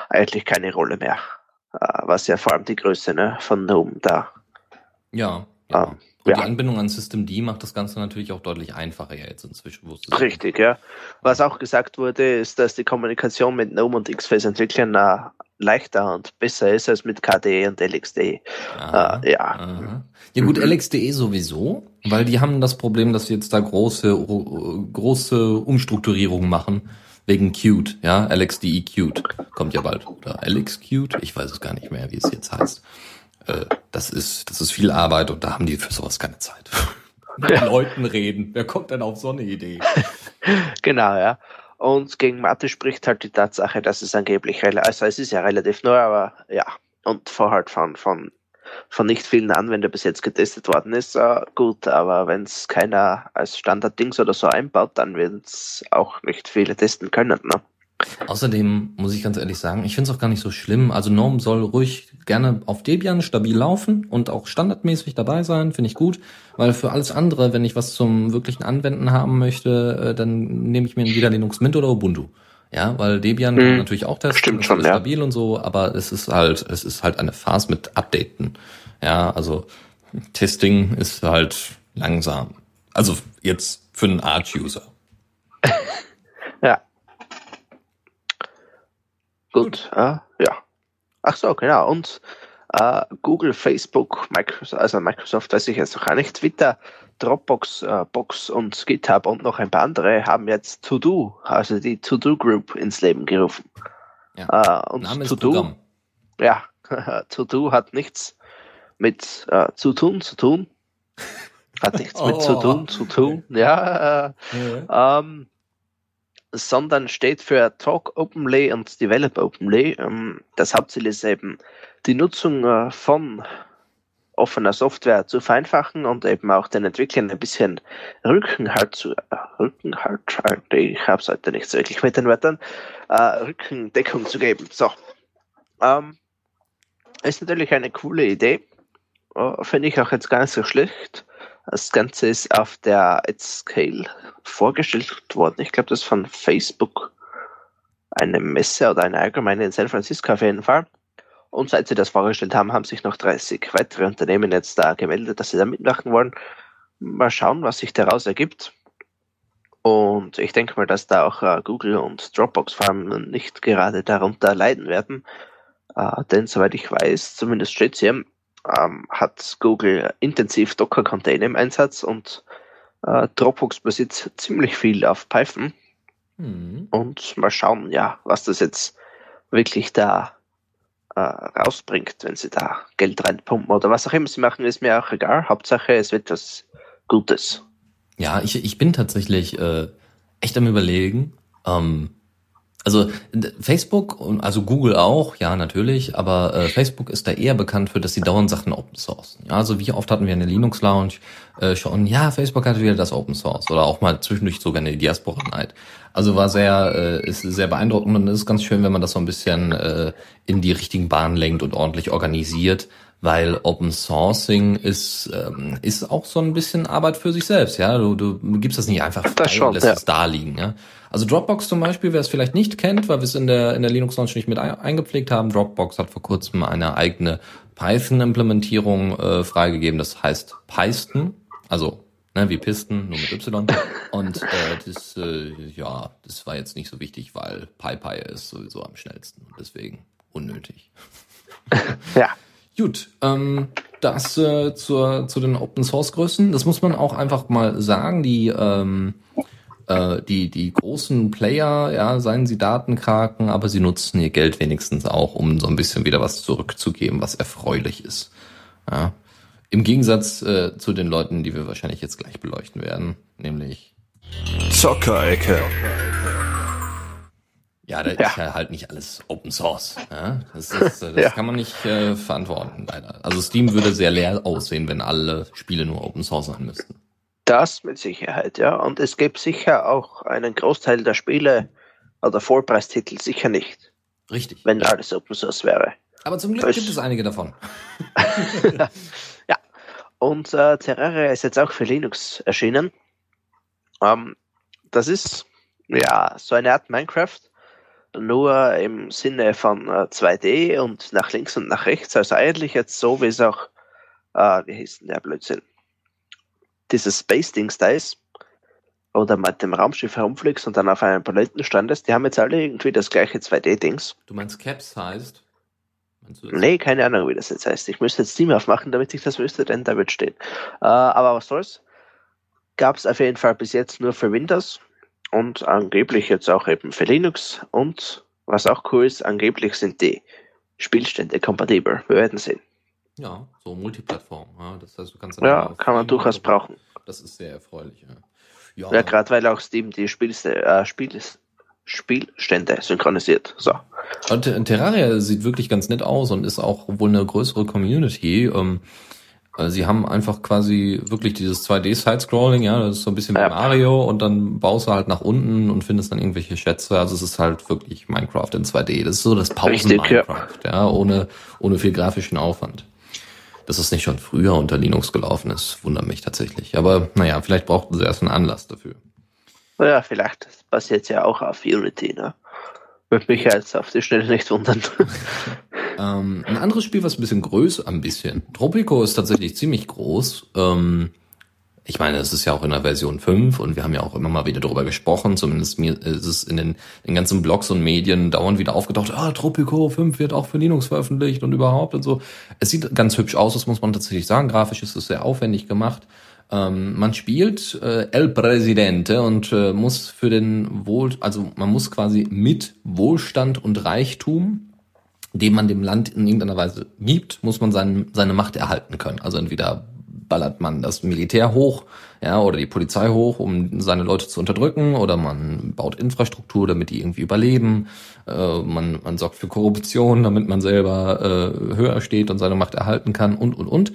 eigentlich keine Rolle mehr. Äh, was ja vor allem die Größe ne, von GNOME da. Ja, ja. Ähm, Und ja. die Anbindung an Systemd macht das Ganze natürlich auch deutlich einfacher jetzt inzwischen. Richtig, ja. Was auch gesagt wurde, ist, dass die Kommunikation mit GNOME und XFACE-Entwicklern äh, leichter und besser ist als mit KDE und LXDE. Aha, Äh, ja. aha. Ja gut, LXDE sowieso, weil die haben das Problem, dass sie jetzt da große große Umstrukturierungen machen wegen Qt, ja, LXDE Qt kommt ja bald oder LX Qt, ich weiß es gar nicht mehr, wie es jetzt heißt. Äh, das ist das ist viel Arbeit und da haben die für sowas keine Zeit. Mit Leuten reden, wer kommt denn auf so eine Idee? Genau, ja. Und gegen Mathe spricht halt die Tatsache, dass es angeblich, also es ist ja relativ neu, aber ja, und vor halt von, von, von nicht vielen Anwendern bis jetzt getestet worden ist, äh, gut, aber wenn es keiner als Standarddings oder so einbaut, dann werden es auch nicht viele testen können. Ne? Außerdem muss ich ganz ehrlich sagen, ich finde es auch gar nicht so schlimm. Also GNOME soll ruhig gerne auf Debian stabil laufen und auch standardmäßig dabei sein, finde ich gut. Weil für alles andere, wenn ich was zum wirklichen Anwenden haben möchte, äh, dann nehme ich mir entweder Linux Mint oder Ubuntu. Ja, weil Debian Mhm. natürlich auch testen, Stimmt ist schon, ja. stabil und so, aber es ist halt, es ist halt eine Phase mit Updaten. Ja, also Testing ist halt langsam. Also jetzt für einen Arch-User. Ja. Gut, äh, ja. Ach so, genau. Und äh, Google, Facebook, Microsoft, also Microsoft weiß ich jetzt noch gar nicht, Twitter, Dropbox, äh, Box und GitHub und noch ein paar andere haben jetzt To-Do, also die To-Do Group ins Leben gerufen. Ja. Äh, und Name ist To-Do, Programm. ja, To-Do hat nichts mit äh, zu tun zu tun. Hat nichts mit zu Oh. tun zu tun. Ja, äh, ähm, sondern steht für Talk Openly und Develop Openly. Ähm, das Hauptziel ist eben, die Nutzung äh, von offener Software zu vereinfachen und eben auch den Entwicklern ein bisschen Rückenhalt zu äh, Rückenhalt, äh, ich habe es heute nicht so wirklich mit den Wörtern, Rückendeckung zu geben. So. Ähm, ist natürlich eine coole Idee. Finde ich auch jetzt gar nicht so schlecht. Das Ganze ist auf der Scale vorgestellt worden. Ich glaube, das ist von Facebook eine Messe oder eine allgemeine in San Francisco auf jeden Fall. Und seit sie das vorgestellt haben, haben sich noch 30 weitere Unternehmen jetzt da gemeldet, dass sie da mitmachen wollen. Mal schauen, was sich daraus ergibt. Und ich denke mal, dass da auch äh, Google und Dropbox vor allem nicht gerade darunter leiden werden. Äh, denn soweit ich weiß, zumindest steht es hier, ähm, hat Google intensiv Docker-Container im Einsatz und äh, Dropbox basiert ziemlich viel auf Python. Hm. Und mal schauen, ja, was das jetzt wirklich da äh, rausbringt, wenn sie da Geld reinpumpen oder was auch immer sie machen, ist mir auch egal. Hauptsache, es wird was Gutes. Ja, ich, ich bin tatsächlich äh, echt am überlegen. Ähm, also Facebook und also Google auch, ja natürlich, aber äh, Facebook ist da eher bekannt für, dass sie dauernd Sachen Open Source. Ja, also wie oft hatten wir eine Linux Lounge äh, schon? Ja, Facebook hatte wieder das Open Source oder auch mal zwischendurch sogar eine Diaspora Night. Also war sehr äh, ist sehr beeindruckend und es ist ganz schön, wenn man das so ein bisschen äh, in die richtigen Bahnen lenkt und ordentlich organisiert weil Open Sourcing ist ähm, ist auch so ein bisschen Arbeit für sich selbst, ja. Du, du gibst das nicht einfach frei Das schon, und lässt ja. es da liegen, ja. Also Dropbox zum Beispiel, wer es vielleicht nicht kennt, weil wir es in der in der Linux Launch nicht mit ein, eingepflegt haben, Dropbox hat vor kurzem eine eigene Python-Implementierung äh, freigegeben, das heißt Python, also ne, wie Pisten, nur mit Y. Und äh, das, äh, ja, das war jetzt nicht so wichtig, weil PyPy ist sowieso am schnellsten deswegen unnötig. Ja, Gut, ähm, das äh, zur, zu den Open Source Größen. Das muss man auch einfach mal sagen. Die ähm, äh, die die großen Player, ja, seien sie Datenkraken, aber sie nutzen ihr Geld wenigstens auch, um so ein bisschen wieder was zurückzugeben, was erfreulich ist. Ja. Im Gegensatz äh, zu den Leuten, die wir wahrscheinlich jetzt gleich beleuchten werden, nämlich Zockerecke. ja Ja, da Ja. ist ja halt nicht alles Open Source. Ja? Das, ist, äh, das Ja. kann man nicht äh, verantworten, leider. Also Steam würde sehr leer aussehen, wenn alle Spiele nur Open Source sein müssten. Das mit Sicherheit, ja. Und es gibt sicher auch einen Großteil der Spiele oder Vollpreistitel sicher nicht, Richtig. wenn alles Open Source wäre. Aber zum Glück Das- gibt es einige davon. Und äh, Terraria ist jetzt auch für Linux erschienen. Ähm, das ist ja so eine Art Minecraft, nur im Sinne von äh, 2D und nach links und nach rechts. Also eigentlich jetzt so, wie es auch, äh, wie hieß denn der Blödsinn? Dieses Space-Dings da ist, oder mit dem Raumschiff herumfliegst und dann auf einem Planeten standest, die haben jetzt alle irgendwie das gleiche 2D-Dings. Du meinst Caps heißt? Meinst? Nee, keine Ahnung, wie das jetzt heißt. Ich müsste jetzt Steam aufmachen, damit ich das wüsste, denn da wird stehen. Äh, aber was soll's? Gab es auf jeden Fall bis jetzt nur für Windows und angeblich jetzt auch eben für Linux. Und was auch cool ist, angeblich sind die Spielstände kompatibel. Wir werden sehen. Ja, so Multiplattform. Ja, das heißt, du kannst Ja, kann man Steam durchaus brauchen. Das ist sehr erfreulich. Ja, ja, Ja, gerade weil auch Steam die Spielste äh, Spiel Spielstände synchronisiert. So. Und Ter- Terraria sieht wirklich ganz nett aus und ist auch wohl eine größere Community. Ähm, äh, sie haben einfach quasi wirklich dieses 2D-Side-Scrolling, ja, das ist so ein bisschen wie Ja. Mario und dann baust du halt nach unten und findest dann irgendwelche Schätze. Also es ist halt wirklich Minecraft in 2D. Das ist so das ja. Pausen-Minecraft, ja. ohne, ohne viel grafischen Aufwand. Dass es nicht schon früher unter Linux gelaufen ist, wundert mich tatsächlich. Aber naja, vielleicht brauchten sie erst einen Anlass dafür. Ja, vielleicht basiert ja auch auf Unity, ne? Würde mich jetzt auf die Schnelle nicht wundern. Ähm, ein anderes Spiel, was ein bisschen größer, ein bisschen. Tropico ist tatsächlich ziemlich groß. Ähm, ich meine, es ist ja auch in der Version 5 und wir haben ja auch immer mal wieder darüber gesprochen. Zumindest mir ist es in den, den ganzen Blogs und Medien dauernd wieder aufgetaucht. Ah, Tropico 5 wird auch für Linux veröffentlicht und überhaupt und so. Es sieht ganz hübsch aus, das muss man tatsächlich sagen. Grafisch ist es sehr aufwendig gemacht. Ähm, man spielt äh, El Presidente und äh, muss für den Wohl, also man muss quasi mit Wohlstand und Reichtum dem man dem Land in irgendeiner Weise gibt, muss man sein, seine Macht erhalten können. Also entweder ballert man das Militär hoch, ja, oder die Polizei hoch, um seine Leute zu unterdrücken, oder man baut Infrastruktur, damit die irgendwie überleben. Äh, man, man sorgt für Korruption, damit man selber äh, höher steht und seine Macht erhalten kann und und und.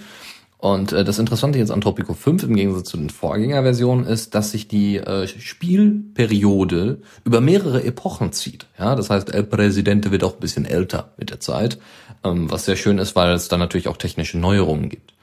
Und äh, das Interessante jetzt an Tropico 5 im Gegensatz zu den Vorgängerversionen ist, dass sich die äh, Spielperiode über mehrere Epochen zieht. Ja, das heißt, El Presidente wird auch ein bisschen älter mit der Zeit, ähm, was sehr schön ist, weil es dann natürlich auch technische Neuerungen gibt.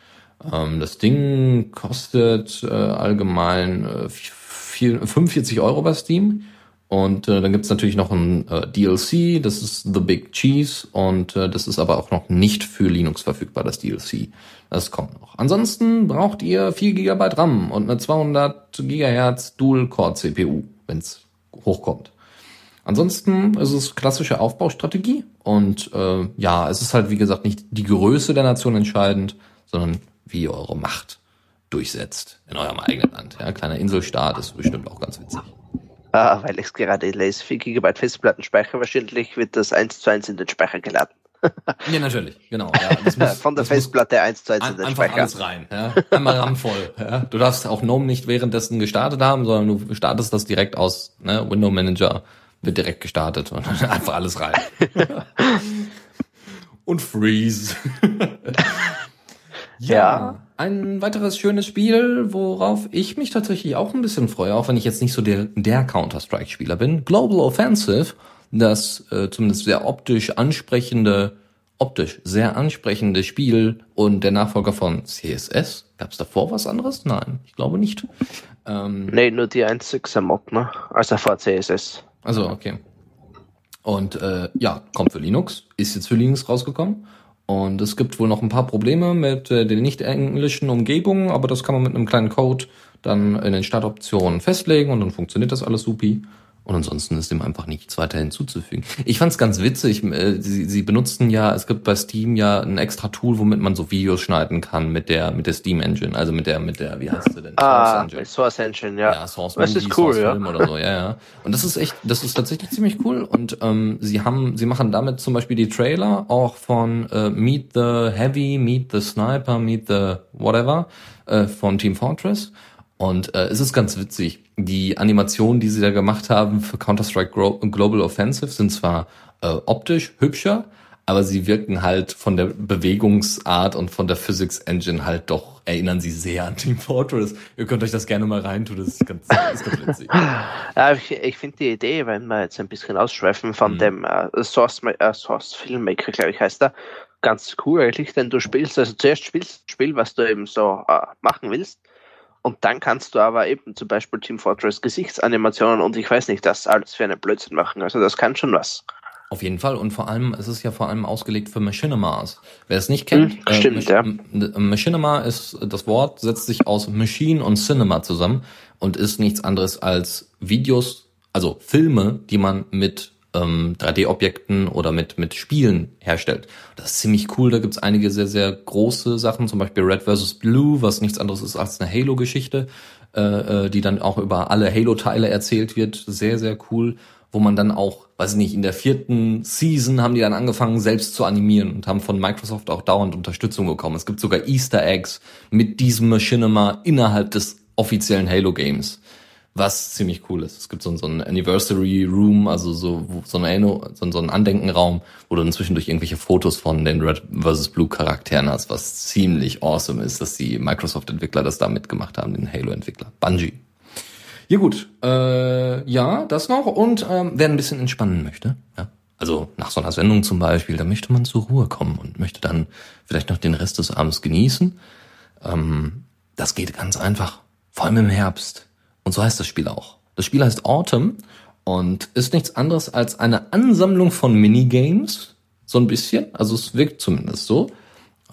Ähm, das Ding kostet äh, allgemein äh, vier- 45 Euro bei Steam. Und äh, dann gibt's natürlich noch ein äh, DLC, das ist The Big Cheese und äh, das ist aber auch noch nicht für Linux verfügbar, das DLC. Das kommt noch. Ansonsten braucht ihr 4 GB RAM und eine 200 GHz Dual-Core-CPU, wenn's hochkommt. Ansonsten ist es klassische Aufbaustrategie und äh, ja, es ist halt wie gesagt nicht die Größe der Nation entscheidend, sondern wie ihr eure Macht durchsetzt in eurem eigenen Land. Ja, kleiner Inselstaat ist bestimmt auch ganz witzig. Ah, weil ich es gerade lese, 4 GB Festplattenspeicher, wahrscheinlich wird das 1 zu 1 in den Speicher geladen. Ja, natürlich, genau. Ja, das muss, Von der Festplatte 1 zu 1 in ein, den einfach Speicher. alles rein. Ja? Einmal randvoll. Ja? Du darfst auch GNOME nicht währenddessen gestartet haben, sondern du startest das direkt aus. Ne? Window Manager wird direkt gestartet und dann einfach alles rein. und Freeze. Ja. Ein weiteres schönes Spiel, worauf ich mich tatsächlich auch ein bisschen freue, auch wenn ich jetzt nicht so der, der Counter-Strike-Spieler bin. Global Offensive, das äh, zumindest sehr optisch ansprechende, optisch sehr ansprechende Spiel und der Nachfolger von CSS. Gab es davor was anderes? Nein, ich glaube nicht. Ähm, Nee, nur die 1.6er Mod, ne? Also vor CSS. also, okay. Und äh, ja, kommt für Linux, ist jetzt für Linux rausgekommen. Und es gibt wohl noch ein paar Probleme mit äh, den nicht englischen Umgebungen, aber das kann man mit einem kleinen Code dann in den Startoptionen festlegen und dann funktioniert das alles supi. Und ansonsten ist dem einfach nichts weiter hinzuzufügen. Ich fand es ganz witzig. äh, Sie, sie benutzen ja, es gibt bei Steam ja ein extra Tool, womit man so Videos schneiden kann mit der mit der Steam Engine, also mit der mit der wie heißt sie denn? Ah, Source Engine. Source Engine, ja. Ja, Source das Movie, ist cool, Source ja. Film oder so, ja, ja. Und das ist echt, das ist tatsächlich ziemlich cool. Und ähm, sie haben, sie machen damit zum Beispiel die Trailer auch von äh, Meet the Heavy, Meet the Sniper, Meet the whatever äh, von Team Fortress. Und äh, es ist ganz witzig. Die Animationen, die sie da gemacht haben für Counter-Strike Global Offensive, sind zwar äh, optisch hübscher, aber sie wirken halt von der Bewegungsart und von der Physics Engine halt doch, erinnern sie sehr an Team Fortress. Ihr könnt euch das gerne mal reintun, das ist ganz, ist ganz witzig. Ja, ich ich finde die Idee, wenn wir jetzt ein bisschen ausschweifen von Mhm. dem äh, Source, äh, Source Filmmaker, glaube ich, heißt er, ganz cool eigentlich, denn du spielst, also zuerst spielst du das Spiel, was du eben so äh, machen willst, und dann kannst du aber eben zum Beispiel Team Fortress Gesichtsanimationen und ich weiß nicht, das alles für einen Blödsinn machen. Also das kann schon was. Auf jeden Fall und vor allem, es ist ja vor allem ausgelegt für Machinimas. Wer es nicht kennt, Hm, stimmt, ja. M- Machinima ist das Wort, setzt sich aus Machine und Cinema zusammen und ist nichts anderes als Videos, also Filme, die man mit ähm, 3D-Objekten oder mit mit Spielen herstellt. Das ist ziemlich cool. Da gibt's einige sehr sehr große Sachen, zum Beispiel Red vs. Blue, was nichts anderes ist als eine Halo-Geschichte, äh, äh, die dann auch über alle Halo-Teile erzählt wird. Sehr sehr cool wo man dann auch, weiß ich nicht, in der vierten Season haben die dann angefangen, selbst zu animieren und haben von Microsoft auch dauernd Unterstützung bekommen. Es gibt sogar Easter Eggs mit diesem Machinima innerhalb des offiziellen Halo Games, was ziemlich cool ist. Es gibt so, so einen Anniversary Room, also so, so, eine Erinnerung, so, einen Andenkenraum, wo du dann zwischendurch irgendwelche Fotos von den Red vs. Blue Charakteren hast, was ziemlich awesome ist, dass die Microsoft-Entwickler das da mitgemacht haben, den Halo-Entwickler. Bungie. Ja gut, äh, ja, das noch. Und ähm, wer ein bisschen entspannen möchte, ja, also nach so einer Sendung zum Beispiel, da möchte man zur Ruhe kommen und möchte dann vielleicht noch den Rest des Abends genießen. Ähm, das geht ganz einfach, vor allem im Herbst. Und so heißt das Spiel auch. Das Spiel heißt Autumn und ist nichts anderes als eine Ansammlung von Minigames, so ein bisschen. Also es wirkt zumindest so.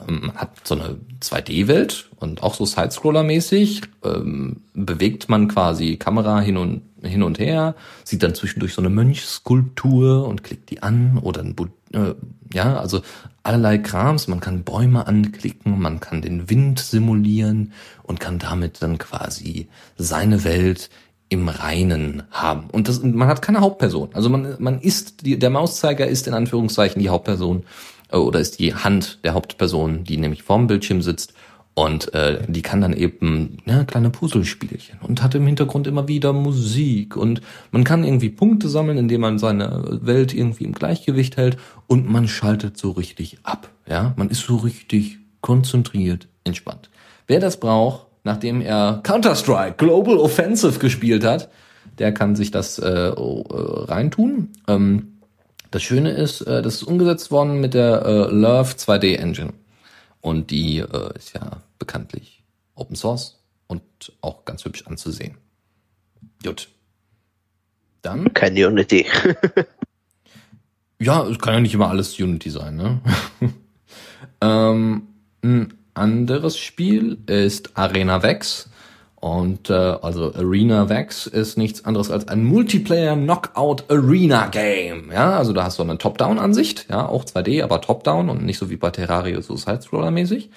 Ähm, Man hat so eine 2D-Welt und auch so Sidescroller-mäßig ähm, bewegt man quasi Kamera hin und hin und her, sieht dann zwischendurch so eine Mönchskulptur und klickt die an oder ein Bu äh, ja, also allerlei Krams. Man kann Bäume anklicken, man kann den Wind simulieren und kann damit dann quasi seine Welt im Reinen haben. Und das, man hat keine Hauptperson. Also man, man ist, die, der Mauszeiger ist in Anführungszeichen die Hauptperson äh, oder ist die Hand der Hauptperson, die nämlich vorm Bildschirm sitzt und äh, die kann dann eben ja, kleine Puzzlespielchen und hat im Hintergrund immer wieder Musik und man kann irgendwie Punkte sammeln, indem man seine Welt irgendwie im Gleichgewicht hält und man schaltet so richtig ab. Ja, man ist so richtig konzentriert, entspannt. Wer das braucht, nachdem er Counter-Strike Global Offensive gespielt hat, der kann sich das äh, äh, reintun. Ähm, das Schöne ist, äh, das ist umgesetzt worden mit der äh, Love 2D Engine. Und die äh, ist ja bekanntlich Open Source und auch ganz hübsch anzusehen. Gut. Dann, Kein Unity. ja, es kann ja nicht immer alles Unity sein, ne? ähm, ein anderes Spiel ist Arena Vex. Und äh, also Arena Vex ist nichts anderes als ein Multiplayer Knockout Arena Game. Ja, also da hast du eine Top-Down-Ansicht, ja, auch 2D, aber Top-Down und nicht so wie bei Terraria so Side-Scroller-mäßig.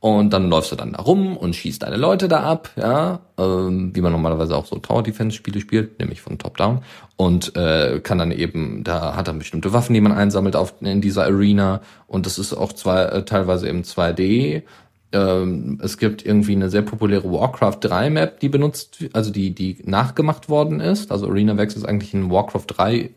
Und dann läufst du dann da rum und schießt deine Leute da ab, ja, ähm, wie man normalerweise auch so Tower Defense Spiele spielt, nämlich von Top Down und äh, kann dann eben, da hat er bestimmte Waffen, die man einsammelt auf in dieser Arena und das ist auch zwei, äh, teilweise im 2D. Ähm, es gibt irgendwie eine sehr populäre Warcraft 3 Map, die benutzt, also die die nachgemacht worden ist. Also Arena Vex ist eigentlich ein Warcraft 3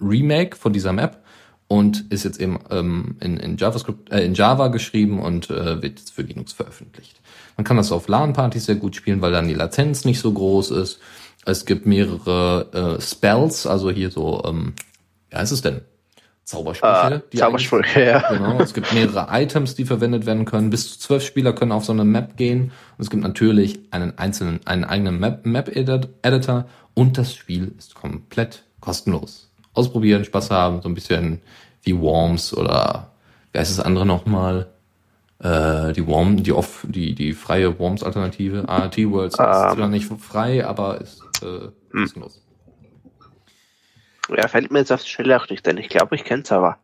Remake von dieser Map und ist jetzt eben ähm, in, in JavaScript, äh, in Java geschrieben und äh, wird jetzt für Linux veröffentlicht. Man kann das auf LAN-Partys sehr gut spielen, weil dann die Latenz nicht so groß ist. Es gibt mehrere äh, Spells, also hier so, ähm, wie heißt es denn? Zaubersprüche. Äh, Zaubersprüche, ja. Genau, es gibt mehrere Items, die verwendet werden können. Bis zu zwölf Spieler können auf so eine Map gehen. Und es gibt natürlich einen einzelnen, einen eigenen Map, Map Editor und das Spiel ist komplett kostenlos. Ausprobieren, Spaß haben, so ein bisschen wie Worms oder wie heißt das andere nochmal? Äh, die Worm, die off, die, die freie Worms-Alternative. ART Worlds ist Ähm. zwar nicht frei, aber ist äh, kostenlos. Ja, fällt mir jetzt auf die Stelle auch nicht ein. Ich glaube, ich kenn's aber.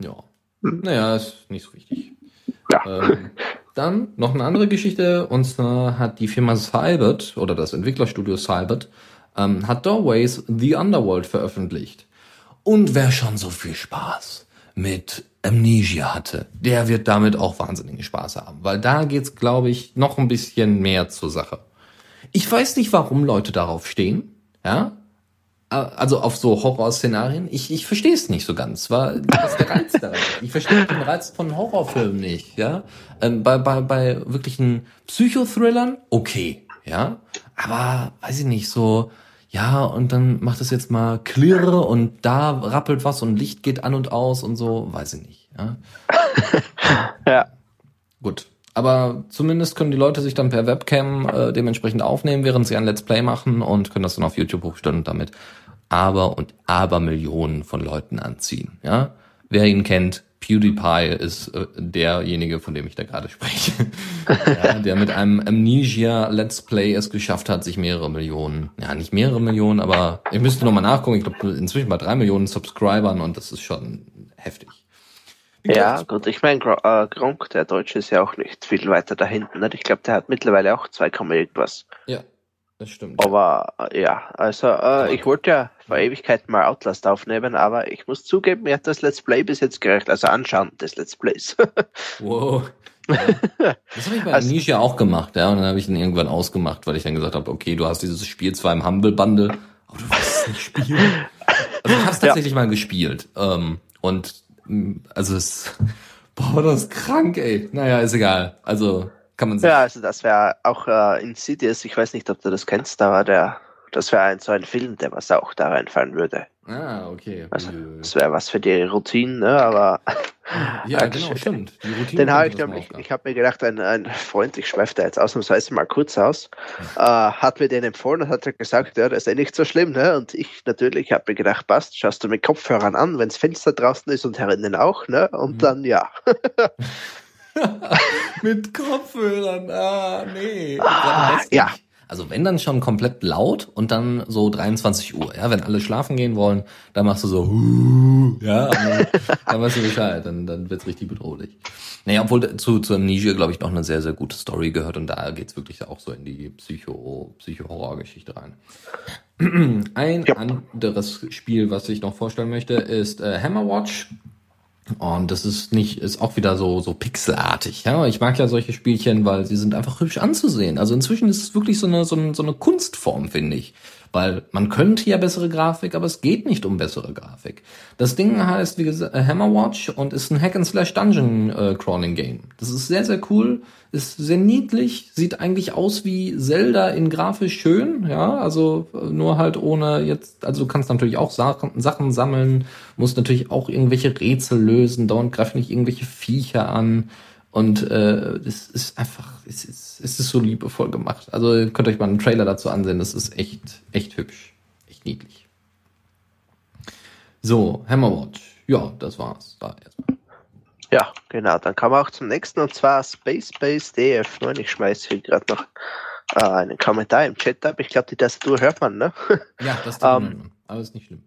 Ja. Naja, ist nicht so wichtig. Ja. Ähm, dann noch eine andere Geschichte, und zwar hat die Firma Cybert oder das Entwicklerstudio Cybert ähm, hat Doorways The Underworld veröffentlicht. Und wer schon so viel Spaß mit Amnesia hatte, der wird damit auch wahnsinnigen Spaß haben, weil da geht's, glaube ich, noch ein bisschen mehr zur Sache. Ich weiß nicht, warum Leute darauf stehen, ja, also auf so Horrorszenarien. Ich, ich verstehe es nicht so ganz. War ist der Reiz da? Ich verstehe den Reiz von Horrorfilmen nicht. Ja, ähm, bei bei bei wirklichen Psychothrillern okay, ja, aber weiß ich nicht so. Ja, und dann macht es jetzt mal Klirre und da rappelt was und Licht geht an und aus und so, weiß ich nicht. Ja. Ja. Gut. Aber zumindest können die Leute sich dann per Webcam äh, dementsprechend aufnehmen, während sie ein Let's Play machen und können das dann auf YouTube hochstellen und damit aber und aber Millionen von Leuten anziehen. Ja, wer ihn kennt, PewDiePie ist äh, derjenige, von dem ich da gerade spreche, ja, der mit einem Amnesia Let's Play es geschafft hat, sich mehrere Millionen, ja nicht mehrere Millionen, aber ich müsste noch mal nachgucken. Ich glaube inzwischen bei drei Millionen Subscribern und das ist schon heftig. Ja, gut, ich meine, äh, Gronk, der Deutsche, ist ja auch nicht viel weiter da hinten. Ich glaube, der hat mittlerweile auch 2, Komma irgendwas. Ja, das stimmt. Aber äh, ja, also äh, ich wollte ja vor Ewigkeiten mal Outlast aufnehmen, aber ich muss zugeben, mir hat das Let's Play bis jetzt gerecht. Also anschauen des Let's Plays. Wow. Ja. Das habe ich bei Also- Amnesia auch gemacht, ja. Und dann habe ich ihn irgendwann ausgemacht, weil ich dann gesagt habe, okay, du hast dieses Spiel zwar im Humble Bundle, aber du wirst es nicht spielen. Also ich habe es Ja. tatsächlich mal gespielt. Ähm, und also es, boah, das ist krank, ey. Naja, ist egal. Also kann man ja, also das wäre auch äh, Insidious, ich weiß nicht, ob du das kennst, war der, das wäre ein so ein Film, der was auch da reinfallen würde. Ah, okay. Also, das wäre was für die Routine, ne? aber ja, genau, stimmt. Die Routine Den habe ich das nämlich, ich habe mir gedacht, ein, ein Freund, ich schweife da jetzt ausnahmsweise mal kurz aus, äh, hat mir den empfohlen und hat gesagt, ja, das ist ja nicht so schlimm, ne? Und ich natürlich habe mir gedacht, passt, schaust du mit Kopfhörern an, wenns Fenster draußen ist und herinnen auch, ne? Und Mhm. dann ja. Mit Kopfhörern, ah, nee. Ah, das ja. nicht. Also wenn dann schon komplett laut und dann so 23 Uhr, ja, wenn alle schlafen gehen wollen, dann machst du so, ja, dann, dann weißt du Bescheid, dann, dann wird's richtig bedrohlich. Naja, obwohl zu, zu Amnesia, glaube ich, noch eine sehr, sehr gute Story gehört und da geht's wirklich auch so in die Psycho, Psycho-Horror-Geschichte rein. Ein Ja. anderes Spiel, was ich noch vorstellen möchte, ist äh, Hammerwatch. Und das ist nicht, ist auch wieder so, so pixelartig. Ja, ich mag ja solche Spielchen, weil sie sind einfach hübsch anzusehen. Also inzwischen ist es wirklich so eine, so eine, so eine Kunstform, finde ich. Weil man könnte ja bessere Grafik, aber es geht nicht um bessere Grafik. Das Ding heißt, wie gesagt, äh, Hammerwatch und ist ein Hack and Slash Dungeon äh, Crawling Game. Das ist sehr, sehr cool, ist sehr niedlich, sieht eigentlich aus wie Zelda in grafisch schön, ja, also äh, nur halt ohne jetzt, also du kannst natürlich auch Sachen, sammeln, musst natürlich auch irgendwelche Rätsel lösen, dauernd greifen nicht irgendwelche Viecher an. Und äh, es ist einfach, es ist, es ist so liebevoll gemacht. Also ihr könnt euch mal einen Trailer dazu ansehen, das ist echt, echt hübsch. Echt niedlich. So, Hammerwatch. Ja, das war's. Da erstmal. Ja, genau. Dann kommen wir auch zum nächsten und zwar Space Base DF9. Ich schmeiße hier gerade noch äh, einen Kommentar im Chat ab. Ich glaube, die Tastatur hört man, ne? Ja, das ist Ähm, aber ist nicht schlimm.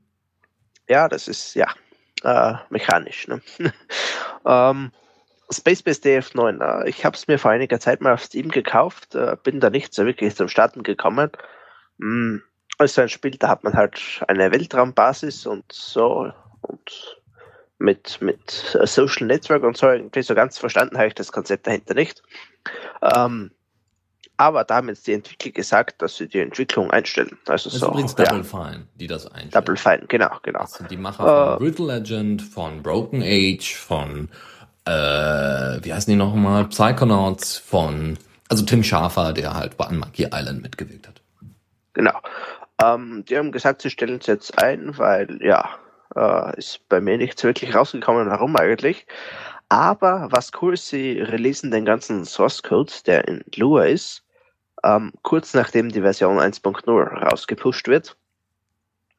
Ja, das ist ja äh, mechanisch. Ne? ähm, Space Base DF9. Äh, ich habe es mir vor einiger Zeit mal auf Steam gekauft, äh, bin da nicht so wirklich zum Starten gekommen. Mm, also ein Spiel, da hat man halt eine Weltraumbasis und so und mit, mit äh, Social Network und so irgendwie so ganz verstanden habe ich das Konzept dahinter nicht. Ähm, aber da haben jetzt die Entwickler gesagt, dass sie die Entwicklung einstellen. Also Das ist so, übrigens ja, Double Fine, die das einstellen. Double Fine, genau, genau. Das sind die Macher von Äh. Brutal Legend, von Broken Age, von äh, wie heißen die nochmal? Psychonauts, von also Tim Schafer, der halt bei Monkey Island mitgewirkt hat. Genau. Ähm, die haben gesagt, sie stellen es jetzt ein, weil ja, äh, ist bei mir nicht so wirklich rausgekommen, warum eigentlich. Aber was cool ist, sie releasen den ganzen Source Code, der in Lua ist, ähm, kurz nachdem die Version 1.0 rausgepusht wird.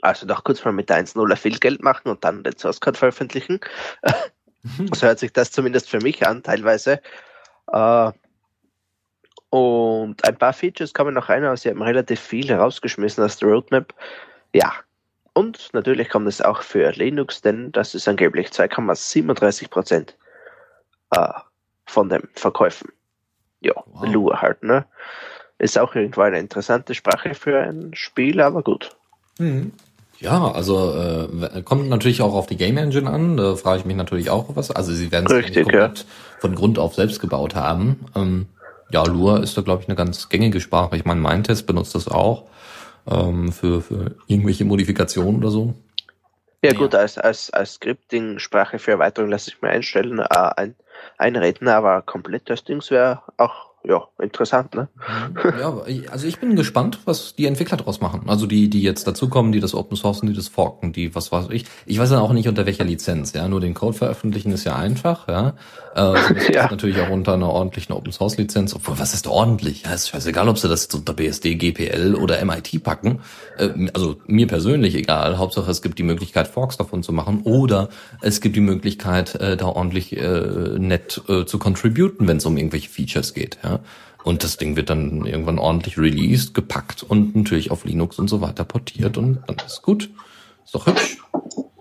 Also doch kurz mal mit der 1.0 viel Geld machen und dann den Source Code veröffentlichen. So hört sich das zumindest für mich an, teilweise. Äh, und ein paar Features kommen noch rein, aber sie haben relativ viel rausgeschmissen aus der Roadmap. Ja. Und natürlich kommt es auch für Linux, denn das ist angeblich 2,37 Prozent äh, von den Verkäufen. Ja, Wow. Lua halt, ne? Ist auch irgendwo eine interessante Sprache für ein Spiel, aber gut. Mhm. Ja, also äh, kommt natürlich auch auf die Game Engine an. Da frage ich mich natürlich auch was. Also sie werden es ja. von Grund auf selbst gebaut haben. Ähm, ja, Lua ist da glaube ich eine ganz gängige Sprache. Ich meine, mein Test benutzt das auch ähm, für für irgendwelche Modifikationen oder so. Ja, Ja. gut, als, als, als Scripting-Sprache für Erweiterung lasse ich mir einstellen, äh, ein, einreden, aber komplett das Dings wäre auch ja, interessant, ne? Ja, also ich bin gespannt, was die Entwickler draus machen. Also die, die jetzt dazukommen, die das Open Sourcen, die das forken, die, was weiß ich. Ich weiß ja auch nicht unter welcher Lizenz, ja. Nur den Code veröffentlichen ist ja einfach, ja. Äh, das Ja. ist natürlich auch unter einer ordentlichen Open Source Lizenz. Obwohl, was ist ordentlich? Ja, ist scheißegal, ob sie das jetzt unter BSD, GPL oder MIT packen. Äh, also mir persönlich egal. Hauptsache es gibt die Möglichkeit, Forks davon zu machen. Oder es gibt die Möglichkeit, äh, da ordentlich äh, nett äh, zu contributen, wenn es um irgendwelche Features geht, ja. Und das Ding wird dann irgendwann ordentlich released, gepackt und natürlich auf Linux und so weiter portiert und dann ist gut. Ist doch hübsch.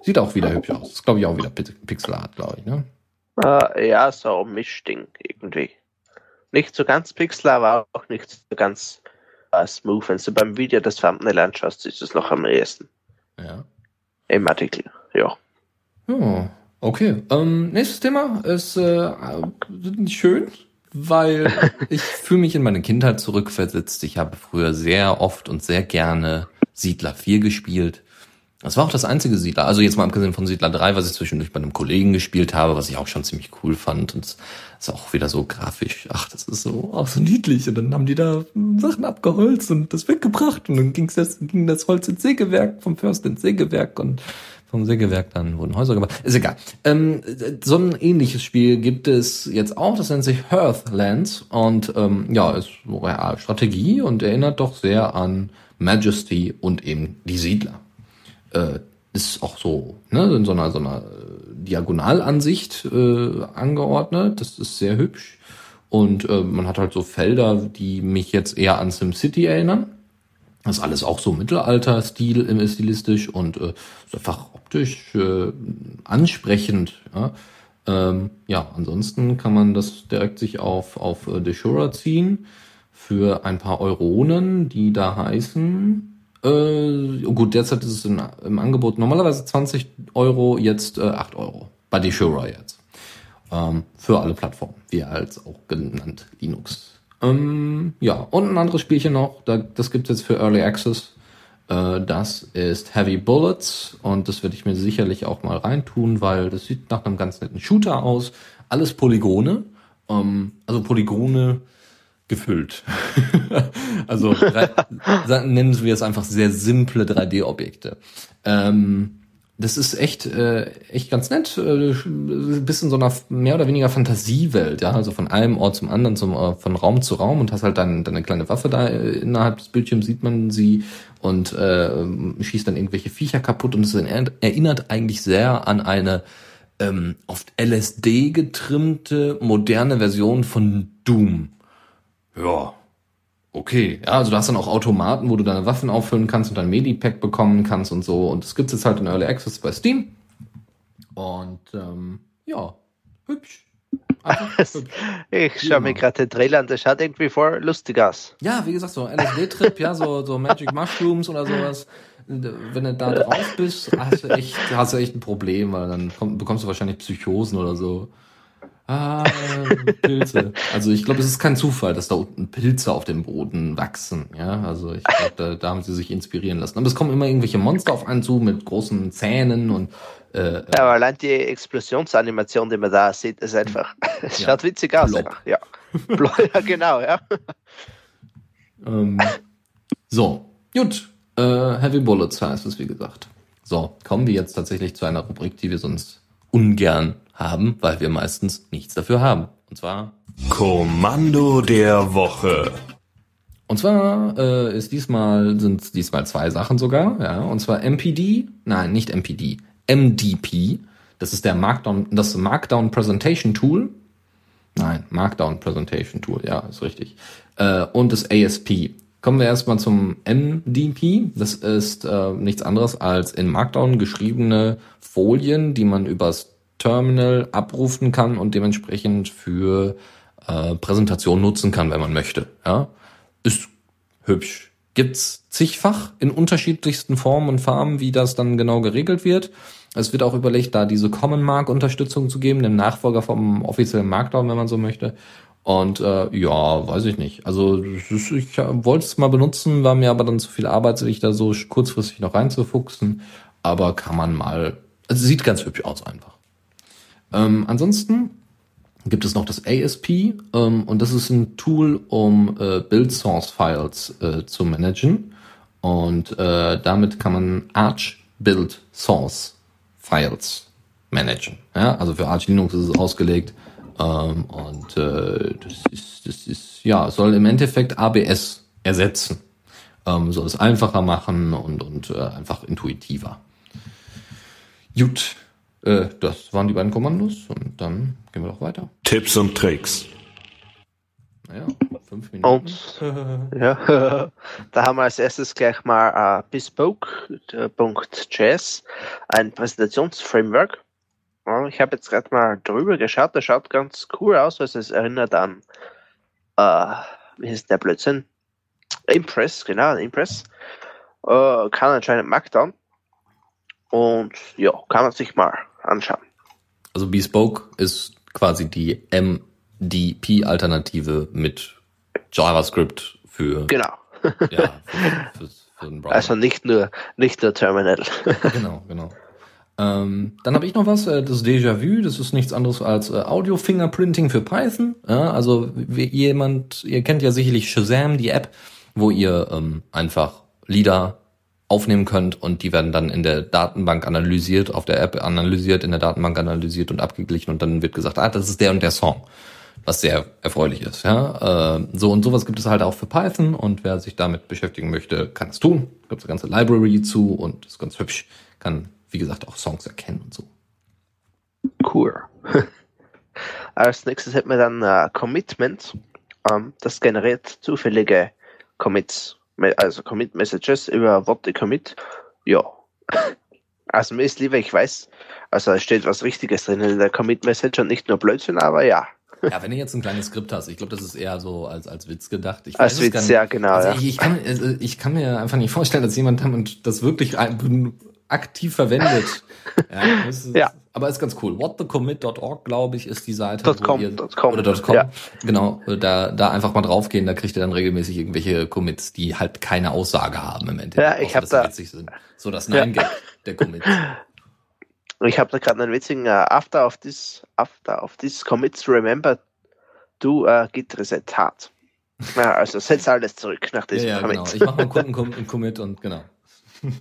Sieht auch wieder hübsch aus. Ist glaube ich auch wieder Pi- Pixel Art, glaube ich, ne? Äh, ja, so ein Mischding irgendwie. Nicht so ganz Pixel, aber auch nicht so ganz äh, smooth. Wenn du beim Video das Thumbnail anschaust, ist es noch am ehesten Ja. im Artikel. Ja. Ja, okay. Ähm, nächstes Thema ist äh, schön, weil ich fühle mich in meine Kindheit zurückversetzt. Ich habe früher sehr oft und sehr gerne Siedler 4 gespielt. Das war auch das einzige Siedler. Also jetzt mal abgesehen von Siedler 3, was ich zwischendurch bei einem Kollegen gespielt habe, was ich auch schon ziemlich cool fand. Und es ist auch wieder so grafisch. Ach, das ist so auch so niedlich. Und dann haben die da Sachen abgeholzt und das weggebracht. Und dann ging's das, ging das Holz ins Sägewerk, vom Förster ins Sägewerk und vom Sägewerk dann wurden Häuser gebaut. Ist egal. Ähm, so ein ähnliches Spiel gibt es jetzt auch. Das nennt sich Hearthlands. Und ähm, ja, ist real Strategie und erinnert doch sehr an Majesty und eben die Siedler äh, ist auch so, ne, in so einer, so einer äh, Diagonalansicht äh, angeordnet. Das ist sehr hübsch. Und äh, man hat halt so Felder, die mich jetzt eher an SimCity erinnern. Das ist alles auch so Mittelalter-Stil, äh, stilistisch und äh, einfach optisch äh, ansprechend. Ja? Ähm, ja, ansonsten kann man das direkt sich auf, auf äh, Deshura ziehen für ein paar Euronen, die da heißen. Äh, gut, derzeit ist es in, im Angebot normalerweise 20 Euro, jetzt äh, 8 Euro. Bei Deshura jetzt. Ähm, für alle Plattformen, wie als auch genannt Linux. Ähm, ja, und ein anderes Spielchen noch, da, das gibt es jetzt für Early Access. Äh, das ist Heavy Bullets und das werde ich mir sicherlich auch mal reintun, weil das sieht nach einem ganz netten Shooter aus. Alles Polygone. Ähm, also Polygone gefüllt. also nennen wir es einfach sehr simple 3D-Objekte. Ähm, das ist echt, äh, echt ganz nett. Äh, bist in so einer mehr oder weniger Fantasiewelt, ja, also von einem Ort zum anderen, zum, äh, von Raum zu Raum und hast halt dann deine kleine Waffe da äh, innerhalb des Bildschirms sieht man sie und äh, schießt dann irgendwelche Viecher kaputt und es erinnert, eigentlich sehr an eine ähm, auf LSD getrimmte moderne Version von Doom. Ja, okay. Ja, also du hast dann auch Automaten, wo du deine Waffen auffüllen kannst und dein Medipack bekommen kannst und so. Und das gibt's jetzt halt in Early Access bei Steam. Und ähm, ja, hübsch. Hübsch. Ich schaue mir gerade den Trailer an, das schaut irgendwie voll lustig aus. Ja, wie gesagt, so LSD-Trip, ja, so, so Magic Mushrooms oder sowas. Wenn du da drauf bist, hast du echt, hast du echt ein Problem, weil dann komm, bekommst du wahrscheinlich Psychosen oder so. Ah, Pilze. Also ich glaube, es ist kein Zufall, dass da unten Pilze auf dem Boden wachsen. Ja, also ich glaube, da, da haben sie sich inspirieren lassen. Aber es kommen immer irgendwelche Monster auf einen zu mit großen Zähnen und äh, Ja, aber allein die Explosionsanimation, die man da sieht, ist einfach, es Ja. schaut witzig aus. Einfach. Ja. Ja, genau, ja. Ähm, so, gut. Äh, Heavy Bullets heißt es, wie gesagt. So, kommen wir jetzt tatsächlich zu einer Rubrik, die wir sonst ungern haben, weil wir meistens nichts dafür haben. Und zwar, Kommando der Woche. und zwar äh, ist diesmal sind diesmal zwei Sachen sogar, ja. Und zwar MPD, nein, nicht MPD, MDP. Das ist der Markdown, das Markdown Presentation Tool. Nein, Markdown Presentation Tool, ja, ist richtig. Äh, und das ASP. Kommen wir erstmal zum MDP. Das ist äh, nichts anderes als in Markdown geschriebene Folien, die man übers Terminal abrufen kann und dementsprechend für äh, Präsentation nutzen kann, wenn man möchte. Ja, ist hübsch. gibt's zigfach in unterschiedlichsten Formen und Farben, wie das dann genau geregelt wird. Es wird auch überlegt, da diese Common Mark Unterstützung zu geben, den Nachfolger vom offiziellen Markdown, wenn man so möchte. Und äh, ja, weiß ich nicht. Also ich wollte es mal benutzen, war mir aber dann zu viel Arbeit, sich da so kurzfristig noch reinzufuchsen. Aber kann man mal. Also sieht ganz hübsch aus einfach. Ähm, ansonsten gibt es noch das ASP ähm, und das ist ein Tool, um äh, Build Source Files äh, zu managen und äh, damit kann man Arch Build Source Files managen. Ja, also für Arch Linux ist es ausgelegt ähm, und äh, das ist das ist ja soll im Endeffekt ABS ersetzen, ähm, soll es einfacher machen und und äh, einfach intuitiver. Gut, äh, das waren die beiden Kommandos und dann gehen wir doch weiter. Tipps und Tricks. Naja, fünf Minuten. Und ja, da haben wir als erstes gleich mal äh, Bespoke.js, ein Präsentationsframework. Ich habe jetzt gerade mal drüber geschaut, das schaut ganz cool aus, also es erinnert an, äh, wie heißt der Blödsinn? Impress, genau, an Impress. Äh, kann anscheinend Markdown. Und ja, kann man sich mal anschauen. Also Bespoke ist quasi die MDP-Alternative mit JavaScript für, Genau. ja, für, für, für. Also nicht nur, nicht nur Terminal. genau, genau. Ähm, dann habe ich noch was, äh, das Déjà-vu, das ist nichts anderes als äh, Audio-Fingerprinting für Python. Ja, also wie jemand, ihr kennt ja sicherlich Shazam, die App, wo ihr ähm, einfach Lieder aufnehmen könnt und die werden dann in der Datenbank analysiert, auf der App analysiert, in der Datenbank analysiert und abgeglichen und dann wird gesagt, ah, das ist der und der Song, was sehr erfreulich ist. Ja, äh, so und sowas gibt es halt auch für Python und wer sich damit beschäftigen möchte, kann es tun. Gibt es eine ganze Library zu und ist ganz hübsch, kann wie gesagt auch Songs erkennen und so. Cool. Als nächstes hätten wir dann äh, Commitment. Ähm, das generiert zufällige Commits, also Commit Messages über the Commit. Ja. Also mir ist lieber, ich weiß, also es steht was Richtiges drin in der Commit Message und nicht nur Blödsinn, aber ja. Ja, wenn du jetzt ein kleines Skript hast, ich glaube, das ist eher so als, als Witz gedacht. Ich Als Witz, ja, genau, Also ja. ich, ich, kann, also ich kann mir einfach nicht vorstellen, dass jemand damit das wirklich aktiv verwendet. ja, ist, Ja. Aber ist ganz cool. Whatthecommit.org, glaube ich, ist die Seite. Dot com, ihr- dot com, Oder .com. ja. Genau, da, da einfach mal draufgehen, da kriegt ihr dann regelmäßig irgendwelche Commits, die halt keine Aussage haben im Endeffekt. Ja, ich außer hab dass sie da- witzig sind. So das Nein-Gag der Commits. Ich habe da gerade einen witzigen uh, After of this After of this Commits Remember do uh, Git Reset hard. Ja, also setz alles zurück nach Ja, diesem ja, Commit. genau. Ich mache mal einen Kunden-Commit und genau.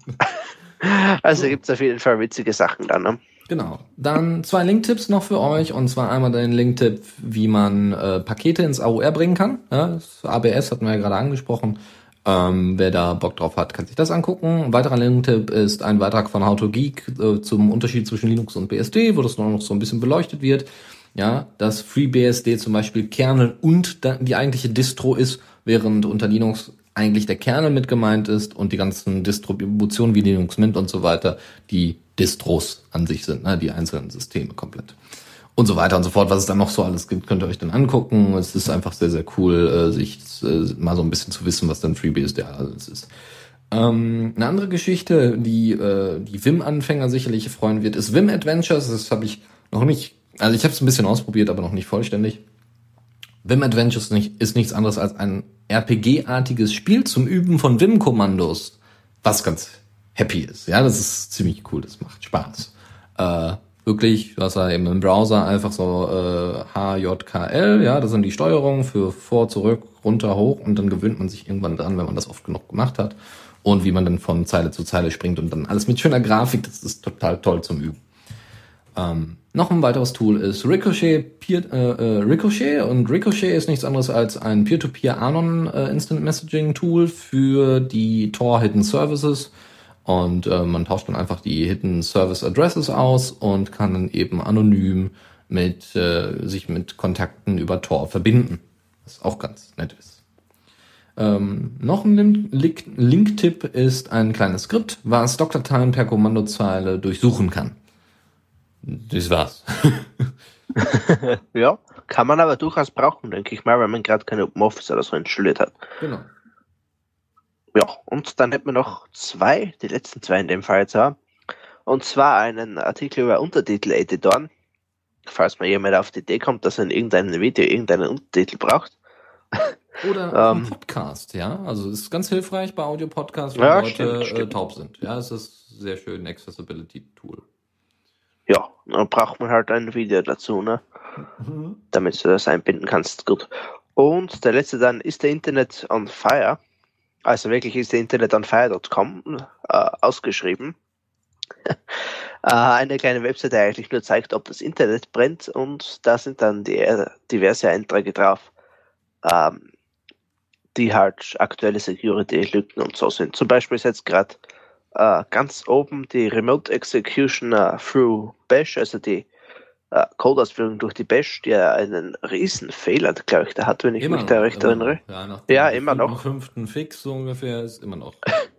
Also gibt's auf jeden Fall witzige Sachen dann. Ne? Genau. Dann zwei Link-Tipps noch für euch. Und zwar einmal den Link-Tipp, wie man äh, Pakete ins AOR bringen kann. Ja, ABS hatten wir ja gerade angesprochen. Ähm, wer da Bock drauf hat, kann sich das angucken. Ein weiterer Link-Tipp ist ein Beitrag von How to Geek äh, zum Unterschied zwischen Linux und BSD, wo das noch so ein bisschen beleuchtet wird. Ja, dass FreeBSD zum Beispiel Kernel und die eigentliche Distro ist, während unter Linux eigentlich der Kernel mit gemeint ist und die ganzen Distributionen wie Linux Mint und so weiter die Distros an sich sind, ne, die einzelnen Systeme komplett. Und so weiter und so fort. Was es dann noch so alles gibt, könnt ihr euch dann angucken. Es ist einfach sehr, sehr cool, äh, sich äh, mal so ein bisschen zu wissen, was dann FreeBSD alles ist. Ähm, eine andere Geschichte, die äh, die Vim-Anfänger sicherlich freuen wird, ist Vim Adventures. Das habe ich noch nicht, also ich habe es ein bisschen ausprobiert, aber noch nicht vollständig. Vim Adventures ist nichts anderes als ein RPG-artiges Spiel zum Üben von Vim-Kommandos, was ganz happy ist. Ja, das ist ziemlich cool, das macht Spaß. Äh, wirklich, du hast da eben im Browser einfach so äh, HJKL, ja, das sind die Steuerungen für vor, zurück, runter, hoch und dann gewöhnt man sich irgendwann dran, wenn man das oft genug gemacht hat und wie man dann von Zeile zu Zeile springt und dann alles mit schöner Grafik, das ist total toll zum Üben. Ähm, noch ein weiteres Tool ist Ricochet, Peer, äh, äh, Ricochet und Ricochet ist nichts anderes als ein Peer-to-Peer Anon äh, Instant Messaging Tool für die Tor Hidden Services und äh, man tauscht dann einfach die Hidden Service Addresses aus und kann dann eben anonym mit äh, sich mit Kontakten über Tor verbinden, was auch ganz nett ist. Ähm, noch ein Link- Link- Link-Tipp ist ein kleines Skript, was Doktordateien per Kommandozeile durchsuchen kann. Das war's. Ja, kann man aber durchaus brauchen, denke ich mal, wenn man gerade keine Open Office oder so installiert hat. Genau. Ja, und dann hätten wir noch zwei, die letzten zwei in dem Fall jetzt haben. Und zwar einen Artikel über Untertitel-Editoren. Falls mal jemand auf die Idee kommt, dass er in irgendeinem Video irgendeinen Untertitel braucht. Oder auch ein Ähm. Podcast, ja. Also es ist ganz hilfreich bei Audio-Podcasts, wenn Ja, Leute stimmt, Äh, stimmt. taub sind. Ja, es ist sehr schön Accessibility-Tool. Ja, dann braucht man halt ein Video dazu, ne? Damit du das einbinden kannst. Gut. Und der letzte dann ist der Internet on Fire. Also wirklich ist der Internet on Fire.com äh, ausgeschrieben. äh, eine kleine Website, die eigentlich nur zeigt, ob das Internet brennt und da sind dann die, äh, diverse Einträge drauf, ähm, die halt aktuelle Security-Lücken und so sind. Zum Beispiel ist jetzt gerade äh, ganz oben die Remote Execution äh, through Bash, also die äh, Codeausführung durch die Bash, die ja einen riesen Fehler, glaube ich, da hat, wenn ich mich da recht immer erinnere. noch. Ja, Ja, immer noch. fünften Fix so ungefähr ist immer noch.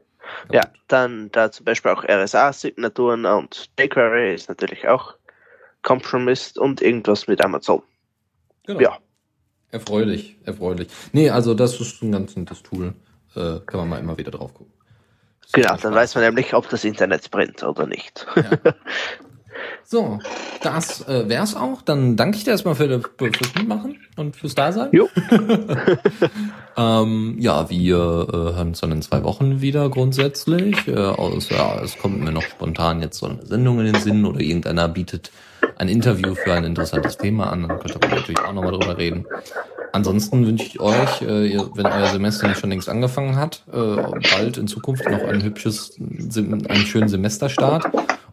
Ja, dann da zum Beispiel auch RSA-Signaturen und jQuery ist natürlich auch compromised und irgendwas mit Amazon. Genau. Ja. Erfreulich, erfreulich. Nee, also das ist ein ganz nettes Tool. Äh, kann man mal immer wieder drauf gucken. Genau, dann weiß man nämlich, ob das Internet brennt oder nicht. So, das äh, wär's auch. Dann danke ich dir erstmal für, fürs Mitmachen und fürs Dasein. Jo. ähm, ja, wir äh, hören uns dann in zwei Wochen wieder grundsätzlich. Äh, aus, ja, es kommt mir noch spontan jetzt so eine Sendung in den Sinn oder irgendeiner bietet ein Interview für ein interessantes Thema an. Dann könnt ihr natürlich auch nochmal drüber reden. Ansonsten wünsche ich euch, äh, ihr, wenn euer Semester nicht schon längst angefangen hat, äh, bald in Zukunft noch ein hübsches, Sem- einen schönen Semesterstart.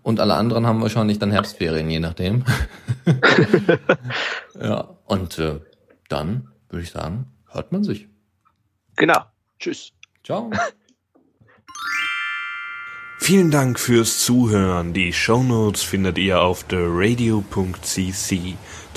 Und alle anderen haben wahrscheinlich dann Herbstferien, je nachdem. ja, und äh, dann würde ich sagen, hört man sich. Genau. Tschüss. Ciao. Vielen Dank fürs Zuhören. Die Shownotes findet ihr auf theradio.cc